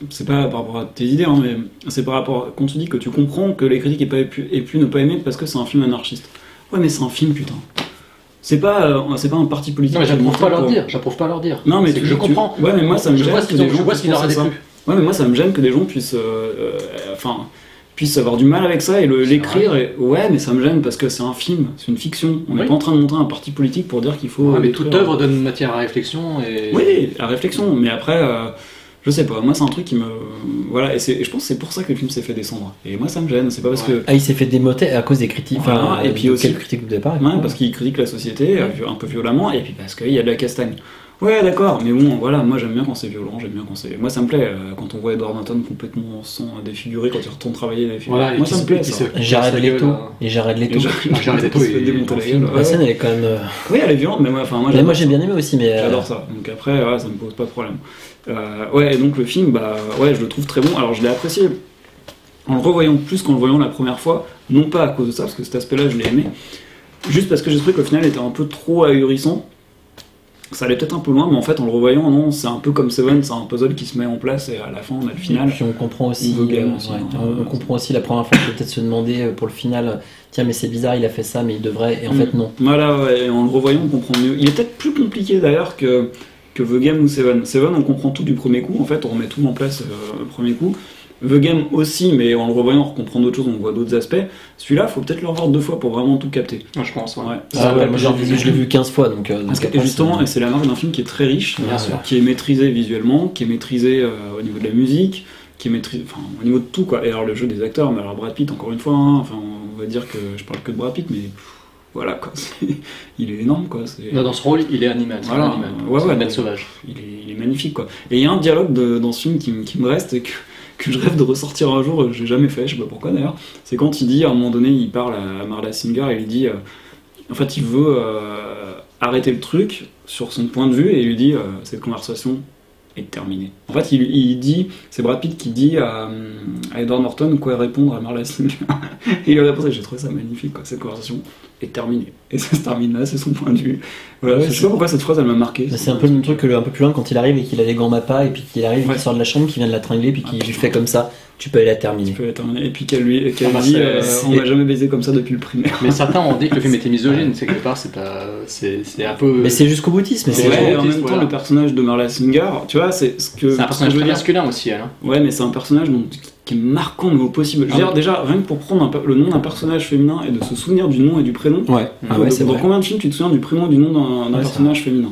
c'est pas par rapport à tes idées, hein, mais c'est par rapport quand tu dis que tu comprends que les critiques aient, pu, aient pu ne pas aimer parce que c'est un film anarchiste. Ouais, mais c'est un film, putain. C'est pas, euh, c'est pas un parti politique. Non mais j'approuve pas leur dire, j'approuve pas leur dire. Non, mais tu, je tu- comprends. Ouais, mais moi ça me je gêne vois que des je vois ce qu'il leur a déplu. Ouais, mais moi ça me gêne que des gens puissent, euh, euh, enfin, puissent avoir du mal avec ça et l'écrire. et- Ouais, mais ça me gêne parce que c'est un film, c'est une fiction. On n'est Oui. pas en train de montrer un parti politique pour dire qu'il faut. Ouais, mais toute œuvre donne matière à réflexion et. Oui, à réflexion. Mais après, je sais pas. Moi, c'est un truc qui me, voilà. Et, je pense que c'est pour ça que le film s'est fait descendre. Et moi, ça me gêne. C'est pas parce que Ah, il s'est fait démoter à cause des critiques. voilà, Enfin, et puis aussi, quelles critiques de départ Ouais, parce qu'il critique la société euh, un peu violemment, et puis parce qu'il y a de la castagne. Ouais, d'accord, mais bon, voilà, moi j'aime bien quand c'est violent, j'aime bien quand c'est. Moi ça me plaît euh, quand on voit Edward Norton complètement sans défiguré quand il retourne travailler défiguré. Voilà, et moi qui ça me plaît ça. se- Jared Leto. Et Jared Leto. Et Jared Leto est- démonter la scène, elle est quand même. euh, Oui, elle est violente, mais moi, enfin, moi Mais moi j'ai bien aimé aussi, mais. euh, J'adore ça. Donc après, ouais, ça me pose pas de problème. Euh, ouais, et donc le film, bah ouais, je le trouve très bon. Alors je l'ai apprécié en le revoyant plus qu'en le voyant la première fois, non pas à cause de ça, parce que cet aspect-là, je l'ai aimé, juste parce que j'ai trouvé qu'au final, il était un peu trop ahurissant. Ça allait peut-être un peu loin, mais en fait, en le revoyant, non, c'est un peu comme Seven, c'est un puzzle qui se met en place et à la fin, on a le final. Et puis on comprend aussi, euh, aussi, ouais, hein. on, on comprend aussi la première fois peut-être se demander euh, pour le final, tiens mais c'est bizarre, il a fait ça, mais il devrait, et en fait non. Voilà, ouais, et en le revoyant, on comprend mieux. Il est peut-être plus compliqué d'ailleurs que, que The Game ou Seven. Seven, on comprend tout du premier coup, en fait, on remet tout en place euh, le premier coup. The Game aussi, mais en le revoyant, on comprend d'autres choses, on voit d'autres aspects. Celui-là, faut peut-être le revoir deux fois pour vraiment tout capter. Ouais, je pense, ouais. Ah Ça ouais, moi j'ai plusieurs vu- je l'ai vu 15 fois donc. euh, Parce donc que, et justement, c'est- et c'est la marque d'un film qui est très riche, Bien euh, sûr. qui est maîtrisé visuellement, qui est maîtrisé euh, au niveau de la musique, qui est maîtrisé, enfin, au niveau de tout quoi. Et alors le jeu des acteurs, mais alors Brad Pitt, encore une fois, hein, enfin, on va dire que je parle que de Brad Pitt, mais pff, voilà quoi, il est énorme quoi. Non, dans ce rôle, il est animal. C'est Voilà, un animal. ouais, ouais, donc, sauvage. Il est, il est magnifique quoi. Et il y a un dialogue de- dans ce film qui, me- qui me reste et que, que je rêve de ressortir un jour, j'ai jamais fait, je sais pas pourquoi d'ailleurs. C'est quand il dit, à un moment donné, il parle à Marla Singer et il lui dit, euh, en fait, il veut euh, arrêter le truc sur son point de vue et il lui dit, euh, cette conversation est terminée. En fait, il, il dit, c'est Brad Pitt qui dit à, à Edward Norton quoi répondre à Marla Singer. et il lui répond, j'ai trouvé ça magnifique, quoi, cette conversation est terminée. Et ça se termine là, c'est son point de vue. Voilà, Ouais, je c'est- sais pas pourquoi cette phrase elle m'a marqué. Mais C'est un peu le même truc que le- un peu plus loin quand il arrive et qu'il a les gants Mappa et puis qu'il arrive et Ouais. qu'il sort de la chambre, qu'il vient de la tringler puis qu'il lui fait comme ça, tu peux aller la terminer. Tu peux la terminer. Et puis qu'elle lui qu'elle Ah bah, dit euh, on m'a jamais baisé comme ça depuis le primaire. Mais certains ont dit que le film était misogyne, c'est quelque part, c'est pas. C'est un peu. Mais c'est jusqu'au boutisme. mais Ouais, c'est et en même temps, voilà. le personnage de Marla Singer, tu vois, c'est ce que. C'est un personnage très masculin aussi, elle. hein. Ouais, mais c'est un personnage dont- qui est marquant au niveau possible. Je veux Ah dire, déjà, rien que pour prendre un le nom d'un personnage féminin et de se souvenir du nom et du prénom. Ouais. Ah ouais, dans- c'est dans vrai. combien de films tu te souviens du prénom et du nom d'un Ouais, personnage féminin?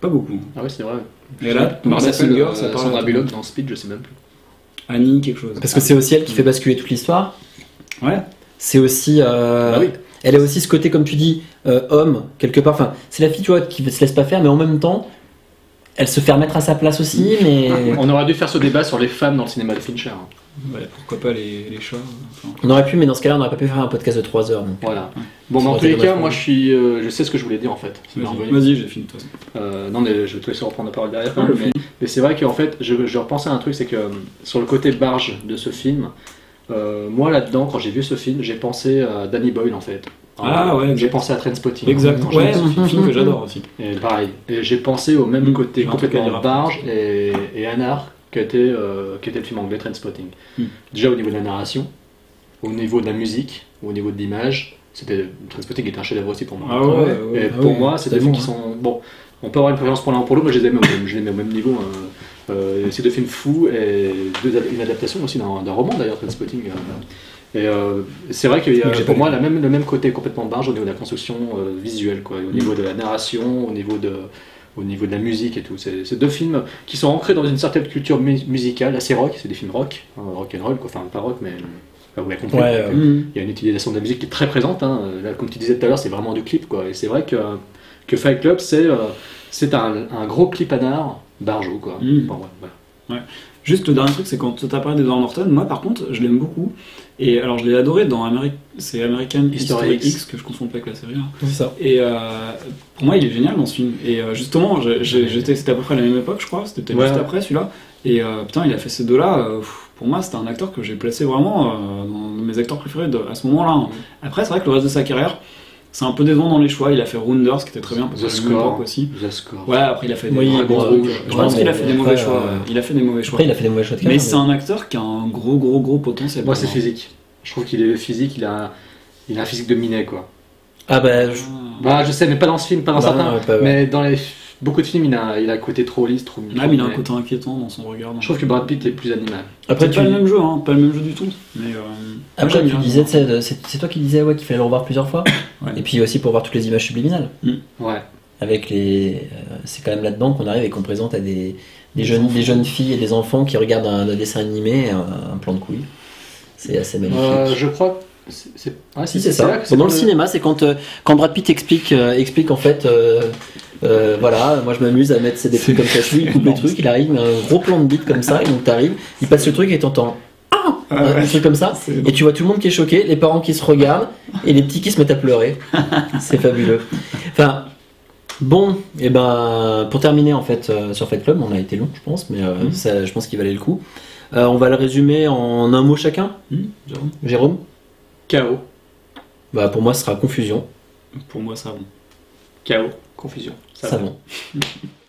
Pas beaucoup. Ah oui, c'est vrai. Et là, s'appelle, Singer, euh, ça parle. Sandra Bullock dans Speed, je sais même plus. Annie, quelque chose. Parce que c'est aussi elle qui fait basculer toute l'histoire. Ouais. C'est aussi. euh, Bah oui. Elle a aussi ce côté, comme tu dis, euh, homme, quelque part. Enfin, c'est la fille, tu vois, qui se laisse pas faire, mais en même temps, elle se fait remettre à sa place aussi, mais. On aurait dû faire ce débat sur les femmes dans le cinéma de Fincher. hein. Ouais, pourquoi pas les, les chats enfin, On aurait pu, mais dans ce cas-là, on n'aurait pas pu faire un podcast de 3 heures. donc. Voilà. Bon, mais en tous les cas, moi je suis. euh, je sais ce que je voulais dire en fait. Vas-y, vas-y, j'ai fini façon. Euh, non, mais je vais te laisser reprendre la parole derrière. Ah, mais mais c'est vrai qu'en fait, je, je repensais à un truc, c'est que euh, sur le côté barge de ce film, euh, moi là-dedans, quand j'ai vu ce film, j'ai pensé à Danny Boyle en fait. Ah, ouais, J'ai pensé à Trainspotting. Exact. J'ai Ouais, un film. que j'adore aussi. Et pareil. Et j'ai pensé au même Mm. côté complètement barge et, et Anar, qui était, euh, qui était le film anglais Trainspotting. Mm. Déjà au niveau de la narration, au niveau de la musique, au niveau de l'image, c'était Trainspotting était un chef-d'œuvre aussi pour moi. Ah ouais, ouais, Et ouais. pour moi, c'est des films qui sont bon. On peut avoir une préférence pour l'un ou pour l'autre, mais je les aime au même, je les mets au même niveau. hein. Euh, c'est deux films fous et deux une adaptation aussi d'un d'un roman d'ailleurs, Trainspotting. euh. Et euh, c'est vrai qu'il y a Que j'ai pour moi lu. la même, le même côté complètement barge au niveau de la construction euh, visuelle, quoi, au niveau de la narration, au niveau de, au niveau de la musique et tout. C'est deux films qui sont ancrés dans une certaine culture mu- musicale assez rock, c'est des films rock, hein, rock and roll, quoi. enfin pas rock, mais enfin, vous l'avez compris. Ouais, ouais. Il y a une utilisation de la musique qui est très présente. hein. Là, comme tu disais tout à l'heure, c'est vraiment du clip, quoi. Et c'est vrai que, que Fight Club, c'est euh, un, un gros clip anard barjo, quoi. Mm. Bon, ouais, voilà. Juste le dernier truc, c'est quand tu as parlé d'Edward Norton, moi par contre, je l'aime beaucoup. Et alors, je l'ai adoré dans Ameri- c'est American History, X. X. que je confonds pas avec la série. hein. C'est ça. Et euh, pour moi, il est génial dans ce film. Et euh, justement, j'étais, c'était à peu près à la même époque, je crois. C'était peut-être Ouais. juste après celui-là. Et euh, putain, il a fait ces deux-là. pour moi, c'était un acteur que j'ai placé vraiment dans mes acteurs préférés de- à ce moment-là. hein. Après, c'est vrai que le reste de sa carrière, c'est un peu décevant dans les choix. Il a fait Rounders, qui était très bien parce The que c'est aussi. The Score. Ouais, après, il a fait des Oui, rouges. euh, Je pense qu'il a fait des mauvais choix. euh, Il a fait des mauvais choix. Après, il a fait des mauvais choix de Mais c'est un acteur qui a un gros, gros, gros potentiel. Moi, c'est physique. Je trouve qu'il est physique, il a, il a un physique de minet, quoi. Ah bah, je- Bah, je sais, mais pas dans ce film, pas dans Bah, certains. ouais, pas- ouais. Mais dans les, beaucoup de films, il a, il a un côté trop lisse, trop. Ah, trop mais il a un côté inquiétant dans son regard. Je trouve que Brad Pitt est plus animal. après, C'est tu, pas le même jeu, hein, pas le même jeu du tout. Mais euh, après, tu disais, c'est c'est- c'est toi qui disais ouais, qu'il fallait le revoir plusieurs fois. Ouais. Et puis aussi pour voir toutes les images subliminales. Ouais. Avec les, euh, c'est quand même là-dedans qu'on arrive et qu'on présente à des, des jeunes, des jeunes filles et des enfants qui regardent un, un dessin animé, un, un plan de couilles. C'est assez magnifique. Euh, je crois. que c'est- c'est- ah, Si là ça. que Dans le le- cinéma, c'est quand, euh, quand Brad Pitt explique, euh, explique en fait euh, voilà, moi je m'amuse à mettre des trucs comme ça. Lui, il coupe les trucs, il arrive, il met un gros plan de beat comme ça, et donc t'arrives, il passe le truc et t'entends Ah un, un truc comme ça, et tu vois tout le monde qui est choqué, les parents qui se regardent, et les petits qui se mettent à pleurer. C'est fabuleux. Enfin, bon, et ben pour terminer en fait euh, sur Fight Club, on a été long, je pense, mais euh, ça, je pense qu'il valait le coup. Euh, on va le résumer en un mot chacun. Jérôme Jérôme? Chaos. Bah pour moi, ce sera confusion. Pour moi, ça va. Chaos. Confusion. Savon. va.